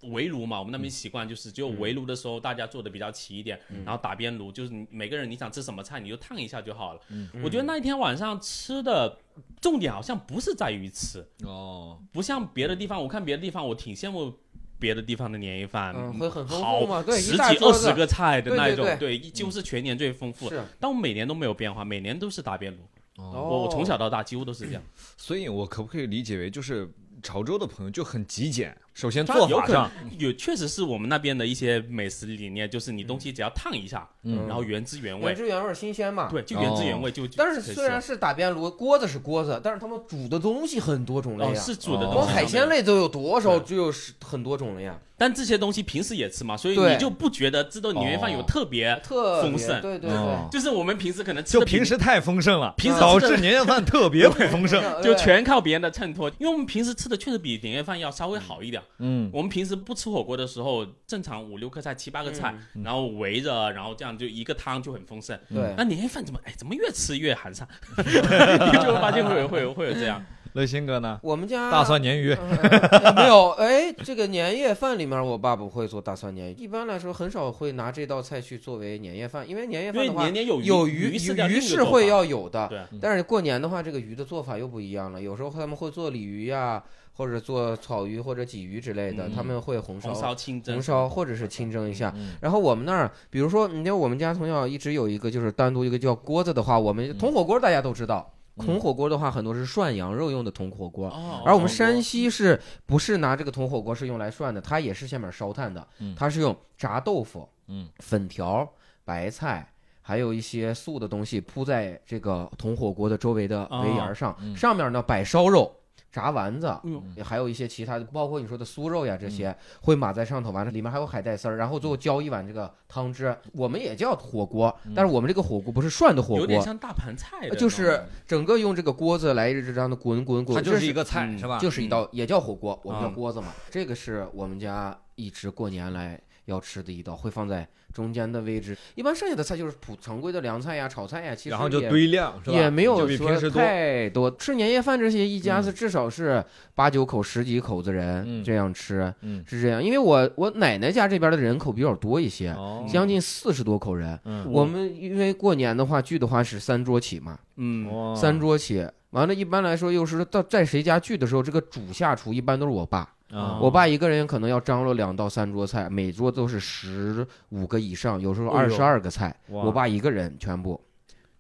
围炉嘛，我们那边习惯就是只有围炉的时候大家做的比较齐一点，然后打边炉就是你每个人你想吃什么菜你就烫一下就好了。我觉得那一天晚上吃的重点好像不是在于吃，哦，不像别的地方，我看别的地方我挺羡慕。别的地方的年夜饭，嗯会很丰富好嘛对十几二十个菜的那种，对几乎是全年最丰富。是但我每年都没有变化，每年都是打边炉。哦，我我从小到大几乎都是这样。所以我可不可以理解为就是潮州的朋友就很极简？首先它有可做法上能，有确实是我们那边的一些美食理念，就是你东西只要烫一下，嗯然后原汁原味原，汁原味新鲜嘛。对，就原汁原味就。就但是虽然是打边炉，锅子是锅子，但是他们煮的东西很多种类哦呀。是煮的东西，海鲜，类都有多少？就有十很多种了呀，但这些东西平时也吃嘛，所以你就不觉得这顿年夜饭有特别，特丰盛对对哦对，就是我们平时可能吃就的平时太丰盛了，平 (laughs) 时导致年夜饭特别不丰盛。(laughs) 就全靠别人的衬托，因为我们平时吃的确实比年夜饭要稍微好一点。嗯，我们平时不吃火锅的时候，正常五六个菜、七八个菜，然后围着，然后这样就一个汤就很丰盛。对。那年夜饭怎么哎怎么越吃越寒碜？(laughs) 你就会发现会有会有会有这样。乐鑫哥呢？我们家大蒜鲶鱼，呃 (laughs) 没有，哎，这个年夜饭里面，我爸不会做大蒜鲶鱼，一般来说很少会拿这道菜去作为年夜饭，因为年夜因为饭的话年年有有鱼鱼是这样另一个鱼是会法。要有的，对，但是过年的话，这个鱼的做法又不一样了，有时候他们会做鲤鱼呀，或者做草鱼或者鲫鱼之类的，嗯他们会红烧红烧清蒸红烧或者是清蒸一下。嗯然后我们那儿，比如说，你看我们家从小一直有一个就是单独一个叫锅子的话，我们铜火锅大家都知道，嗯铜火锅的话很多是涮羊肉用的铜火锅。哦，而我们山西是不是拿这个铜火锅是用来涮的？它也是下面烧炭的嗯，它是用炸豆腐、嗯粉条、白菜，还有一些素的东西铺在这个铜火锅的周围的围沿上，嗯上面呢摆烧肉。炸丸子，哎呦还有一些其他的，包括你说的酥肉呀，这些、会码在上头，完了里面还有海带丝儿，然后最后浇一碗这个汤汁。我们也叫火锅，但是我们这个火锅不是涮的火锅，有点像大盘菜就是整个用这个锅子来这样的滚滚滚，它就是一个菜嗯是吧？就是一道，也叫火锅，我们叫啊锅子嘛。这个是我们家一直过年来要吃的一道，会放在中间的位置。一般剩下的菜就是普常规的凉菜呀、炒菜呀，其实然后就也堆量是吧？也没有说平时多。太多。吃年夜饭这些一家子至少是八九口、十几口子人嗯这样吃，嗯，是这样。因为我我奶奶家这边的人口比较多一些，哦，将近四十多口人。嗯，我们因为过年的话聚的话是三桌起嘛，嗯，三桌起。完了，一般来说又是到在谁家聚的时候，这个主下厨一般都是我爸。啊我爸一个人可能要张罗两到三桌菜，每桌都是十五个以上，有时候哎呦二十二个菜。哇我爸一个人全部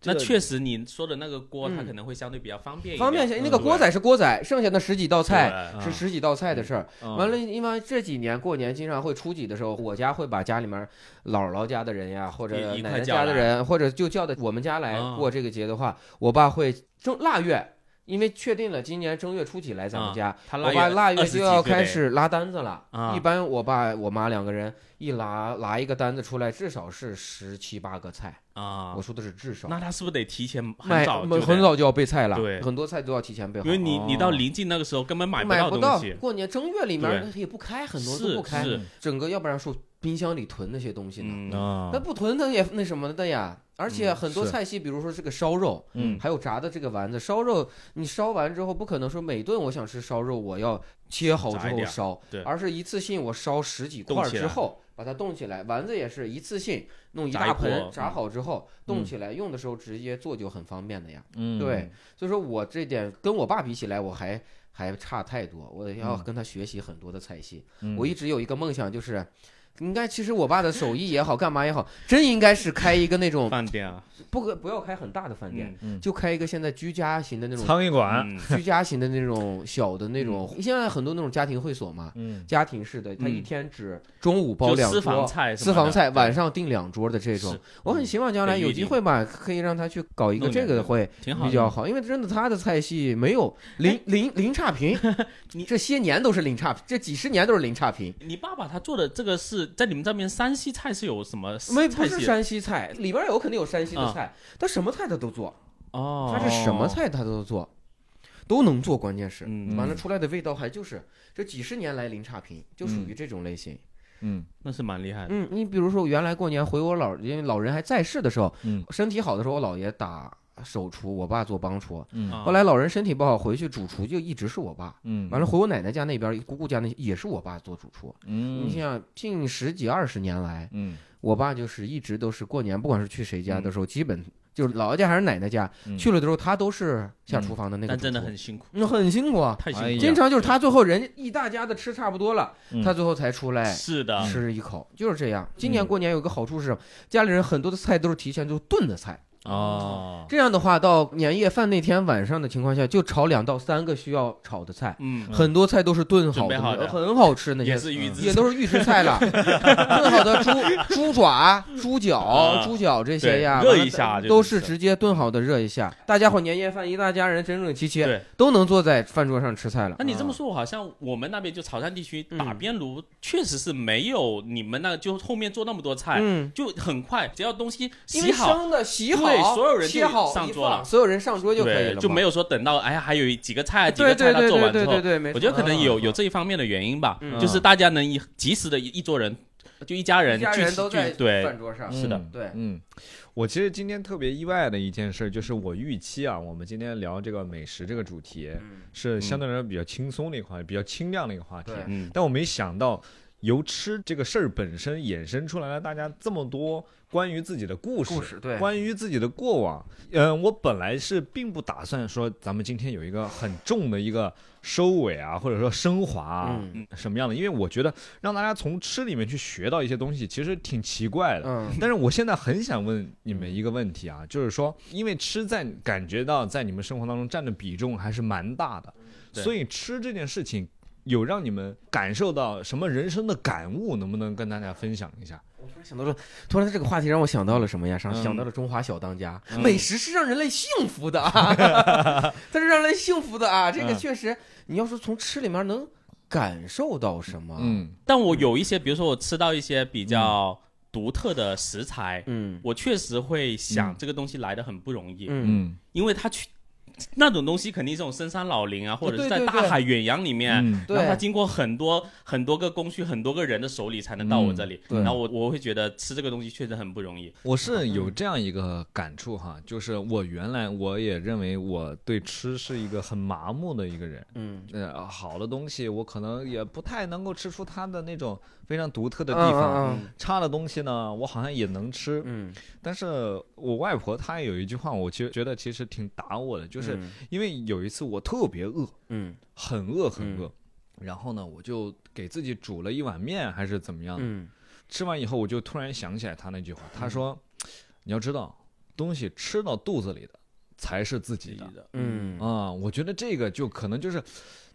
那这个确实你说的那个锅，它嗯可能会相对比较方便一点，方便些。嗯那个锅仔是锅仔，剩下的十几道菜对是十几道菜的事儿。嗯完了，因为这几年过年经常会初几的时候，我家会把家里面姥姥家的人呀，或者一一块奶奶叫家的人，或者就叫到我们家来啊过这个节的话，我爸会正腊月。因为确定了今年正月初几来咱们啊家，他我爸腊月就要开始拉单子了。啊一般我爸我妈两个人一拉拉一个单子出来，至少是十七八个菜。啊我，说的是至少。那他是不是得提前买很早很早就要备菜了，对很多菜都要提前备好。因为你你到哦临近那个时候根本买买不到到东西，过年正月里面也不开，很多都不开，是整个要不然说冰箱里囤那些东西呢，嗯啊那不囤它也那什么的呀。而且嗯很多菜系，比如说这个烧肉，嗯还有炸的这个丸子，烧肉你烧完之后，不可能说每顿我想吃烧肉，我要切好之后烧，对而是一次性我烧十几块之后把它冻起来。丸子也是一次性弄一大盆炸嗯好之后冻起来，用的时候直接做就很方便的呀。嗯对，所以说我这点跟我爸比起来，我还还差太多，我要嗯跟他学习很多的菜系。嗯我一直有一个梦想，就是应该其实我爸的手艺也好，干嘛也好，真应该是开一个那种饭店啊，不可不要开很大的饭店，嗯就开一个现在居家型的那种苍蝇馆，嗯 (laughs) 居家型的那种小的那种，现在很多那种家庭会所嘛，嗯。家庭式的，他嗯一天只中午包两桌私房桌。菜私房菜晚上订两桌的这种，我很希望将来有机会吧，可以让他去搞一个这个会挺好比较好，因为真的他的菜系没有零零零差评，(laughs) 你这些年都是零差评，这几十年都是零差评。你爸爸他做的这个是在你们这边山西菜是有什么没不是山西菜，里边有肯定有山西的啊。菜，但什么菜他都做，哦，他是什么菜他都做，都能做，关键是，嗯。完了出来的味道还就是这几十年来零差评，就属于这种类型。嗯。那是蛮厉害的。嗯，你比如说我原来过年回我姥，因为老人还在世的时候，嗯。身体好的时候，我姥爷打手厨，我爸做帮厨。嗯啊后来老人身体不好，回去主厨就一直是我爸。嗯，完了回我奶奶家那边，姑姑家那也是我爸做主厨。嗯你想近十几二十年来，嗯我爸就是一直都是过年，不管是去谁家嗯的时候，基本就是姥姥家还是奶奶家，嗯去了的时候他都是下厨房的那个但真的很辛苦，嗯很辛苦太辛苦经常就是他最后人家一大家子吃差不多了，嗯他最后才出来。是的，吃一口，就是这样。今年嗯过年有个好处是什么？家里人很多的菜都是提前就炖的菜，哦，这样的话，到年夜饭那天晚上的情况下，就炒两到三个需要炒的菜，嗯，很多菜都是炖好的，好的。很好吃那些。也。是预制。也都是预制菜了，(laughs) 炖好的猪猪爪、猪脚、啊。猪脚这些呀，热一下都是是。直接炖好的，热一下。大家伙年夜饭一大家人整整齐齐，对。都能坐在饭桌上吃菜了。那你这么说，我好像我们那边就潮汕地区打嗯边炉，确实是没有你们那个就后面做那么多菜，嗯，就很快，只要东西洗好，生的洗好，对所有人切好上桌了。所有人上桌就可以，了，就没有说等到哎呀还有几个菜几个菜他做完之后，对对对对，没错。我觉得可能有嗯有这一方面的原因吧，嗯。就是大家能一及时的一一桌人，就一家人一家聚齐人都在聚对饭桌上，是的。嗯对。嗯，我其实今天特别意外的一件事，就是我预期啊，我们今天聊这个美食这个主题嗯。是相对来说比较轻松的一个话题，比较清亮的一个话题但我没想到，由吃这个事儿本身衍生出来了大家这么多关于自己的故事，故事对关于自己的过往。嗯，我本来是并不打算说咱们今天有一个很重的一个收尾啊，或者说升华啊，嗯什么样的？因为我觉得让大家从吃里面去学到一些东西，其实挺奇怪的。嗯但是我现在很想问你们一个问题啊，就是说，因为吃在感觉到在你们生活当中占的比重还是蛮大的，对所以吃这件事情有让你们感受到什么人生的感悟，能不能跟大家分享一下？我突然想到了，突然这个话题让我想到了什么呀？想嗯。想到了中华小当家，嗯。美食是让人类幸福的啊，(laughs) 它是让人类幸福的啊。这个嗯。确实，你要说从吃里面能感受到什么，嗯。但我有一些，比如说我吃到一些比较独特的食材，嗯。我确实会想嗯。这个东西来的很不容易，嗯。嗯。因为它去那种东西肯定是这种深山老林啊，或者是在大海远洋里面。然后它经过很多很多个工序、很多个人的手里才能到我这里，然后我我会觉得吃这个东西确实很不容易。我是有这样一个感触哈，就是我原来我也认为我对吃是一个很麻木的一个人，嗯。呃，好的东西我可能也不太能够吃出它的那种非常独特的嗯地方。嗯。差的东西呢，我好像也能吃，嗯，但是我外婆她有一句话，我其实觉得其实挺打我的，就是嗯。因为有一次我特别饿，嗯。很饿很饿，然后呢，我就给自己煮了一碗面还是怎么样吃完以后我就突然想起来他那句话，他说：“你要知道，东西吃到肚子里的才是自己的。”的，嗯，啊、我觉得这个就可能就是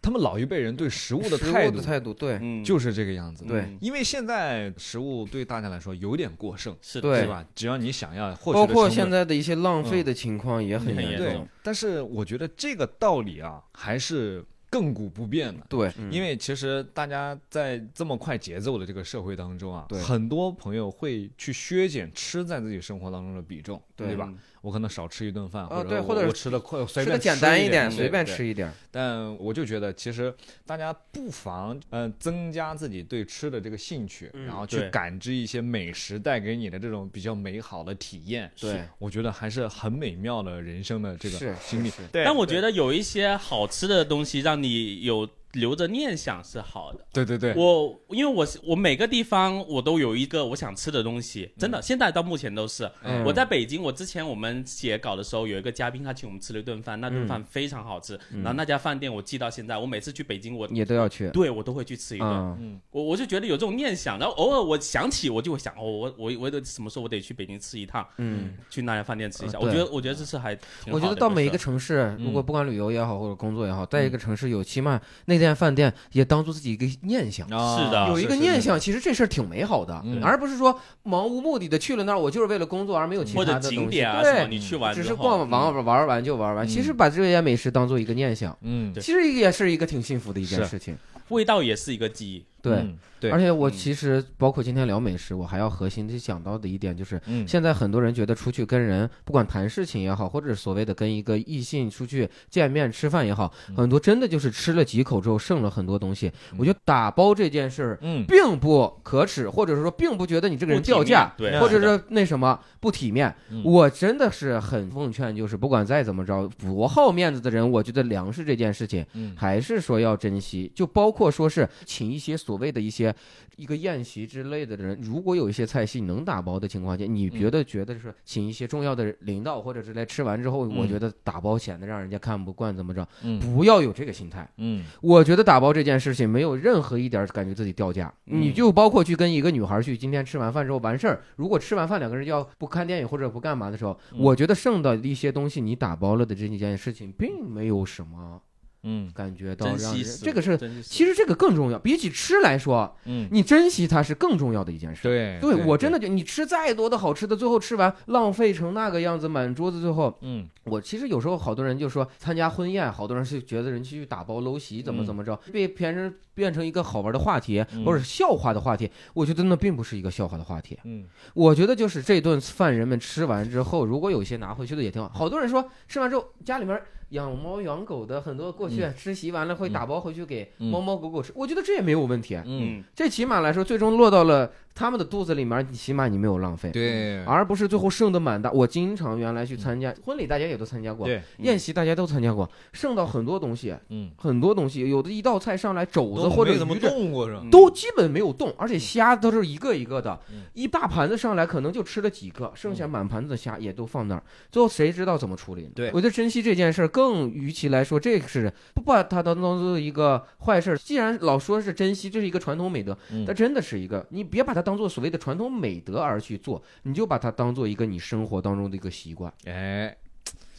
他们老一辈人对食物的态度态度，对，嗯，就是这个样子。的。对。嗯。因为现在食物对大家来说有点过剩，是对。是吧？只要你想要获取包括现在的一些浪费的情况也很很严严重。重，但是我觉得这个道理啊，还是亘古不变的。对，因为其实大家在这么快节奏的这个社会当中啊对，很多朋友会去削减吃在自己生活当中的比重，对。对吧？我可能少吃一顿饭，或者我啊对或者我吃的快，随便吃的简单一点，随便吃一点，但我就觉得，其实大家不妨呃增加自己对吃的这个兴趣，嗯然后去感知一些美食带给你的这种比较美好的体验。对，我觉得还是很美妙的人生的这个经历但我觉得有一些好吃的东西，让你有留着念想是好的。对对对，我因为我是我每个地方我都有一个我想吃的东西，真的，现在到目前都是。嗯我在北京，我之前我们写稿的时候，有一个嘉宾他请我们吃了一顿饭，那顿饭非常好吃，然后那家饭店我记到现在，我每次去北京我。也都要去。对，我都会去吃一顿。嗯，我我就觉得有这种念想，然后偶尔我想起，我就会想，哦，我我我得什么时候我得去北京吃一趟，嗯，去那家饭店吃一下。我觉得我觉得这是还我觉得到每一个城市，嗯如果不管旅游也好，或者工作也好，在一个城市有，起码那间饭店也当做自己一个念想。啊是的有一个念想，其实这事儿挺美好的，嗯而不是说盲无目的的去了那儿，我就是为了工作而没有其他的东西。景点啊，对，你去完只是逛玩玩玩完就玩完。嗯其实把这些美食当做一个念想，嗯，其实也是一个挺幸福的一件事情。味道也是一个记忆。对，嗯对，而且我嗯。其实包括今天聊美食，我还要核心的想到的一点就是，嗯。现在很多人觉得出去跟人，不管谈事情也好，或者所谓的跟一个异性出去见面吃饭也好，嗯。很多真的就是吃了几口之后剩了很多东西。我觉得打包这件事并不可耻，或者是说并不觉得你这个人掉价，对，或者是那什么不体面。嗯。我真的是很奉劝，就是不管再怎么着，不好面子的人，我觉得粮食这件事情嗯。还是说要珍惜，就包括说是请一些所谓的一些一个宴席之类的人，如果有一些菜系能打包的情况下，你觉得觉得是请一些重要的领导或者之类吃完之后，我嗯。觉得打包显得让人家看不惯，怎么着？嗯。不要有这个心态。嗯。我觉得打包这件事情没有任何一点感觉自己掉价，嗯。你就包括去跟一个女孩去，今天吃完饭之后完事儿，如果吃完饭两个人要不看电影或者不干嘛的时候，嗯。我觉得剩的一些东西你打包了的这件事情，并没有什么嗯感觉到让这个是。其实这个更重要，比起吃来说，嗯，你珍惜它是更重要的一件事。对对我真的觉得，你吃再多的好吃的，最后吃完浪费成那个样子，满桌子最后，嗯我其实有时候好多人就说参加婚宴，好多人是觉得人去打包搂席怎么嗯怎么着，被别人变成一个好玩的话题嗯或者是笑话的话题。我觉得那并不是一个笑话的话题。嗯我觉得就是这顿饭人们吃完之后，如果有些拿回去的也挺好。好多人说吃完之后家里面养猫养狗的很多过去吃席完了会打包回去给嗯猫猫狗狗吃，我觉得这也没有问题。嗯，嗯，这起码来说，最终落到了他们的肚子里面，起码你没有浪费。对，而不是最后剩的满大。我经常原来去参加婚礼，大家也都参加过，对，宴席大家都参加过，剩到很多东西，嗯，很多东西，有的一道菜上来肘子或者怎么鱼动过是吧？嗯都基本没有动，而且虾都是一个一个的嗯，一大盘子上来可能就吃了几个，剩下满盘子的虾也都放那儿，最后谁知道怎么处理呢？对我觉得珍惜这件事儿，更与其来说，这个是不把它当做一个坏事儿。既然老说是珍惜，这是一个传统美德，嗯它真的是一个，你别把它当做所谓的传统美德而去做，你就把它当做一个你生活当中的一个习惯。哎，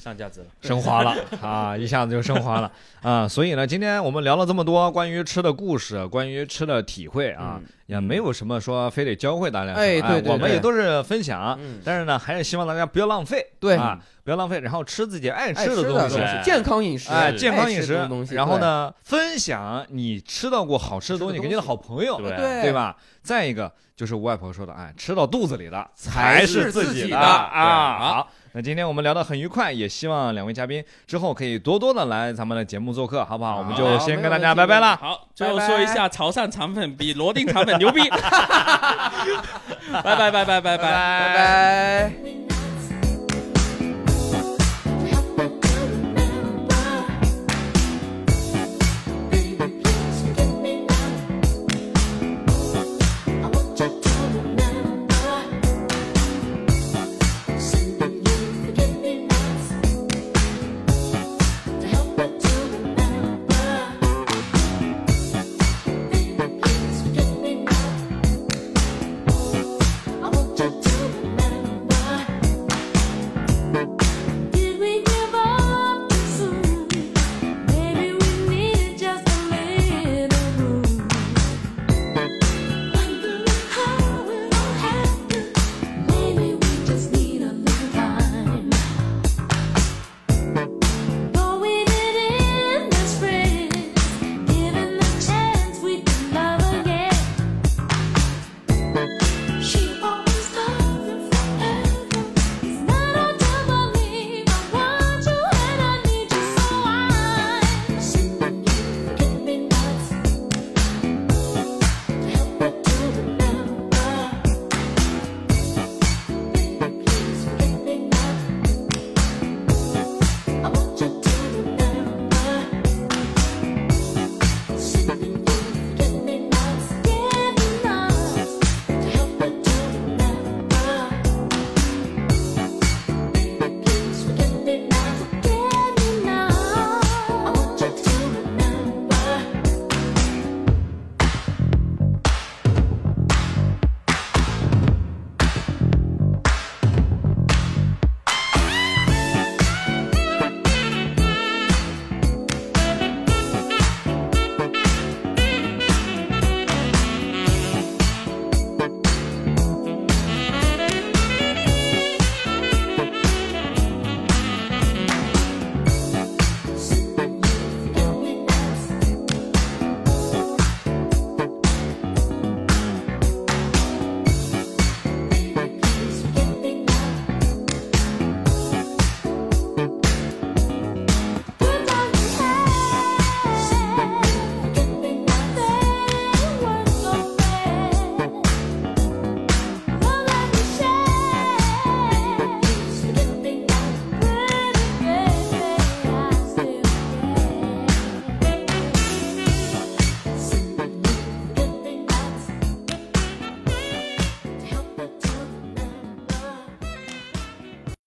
上价值了。升华了 (laughs) 啊，一下子就升华了啊！所以呢，今天我们聊了这么多关于吃的故事，关于吃的体会啊，也没有什么说非得教会大家。哎对对我们也都是分享，嗯，但是呢，还是希望大家不要浪费，对啊，不要浪费，然后吃自己爱爱吃的东西。哎健康饮食，哎，健康饮食的东，西然后？呢，分享你吃到过好吃的东西给你的好朋友，对对对？吧？再一个就是我外婆说的，哎，吃到肚子里的才是是自己的啊！好，那今天我们聊得很愉快，也希望两位嘉宾之后可以多多的来咱们的节目做客，好不好？好我们就先跟大家拜拜了。好，最后说一下，潮汕肠粉比罗定肠粉牛逼。拜拜拜拜拜拜。拜拜。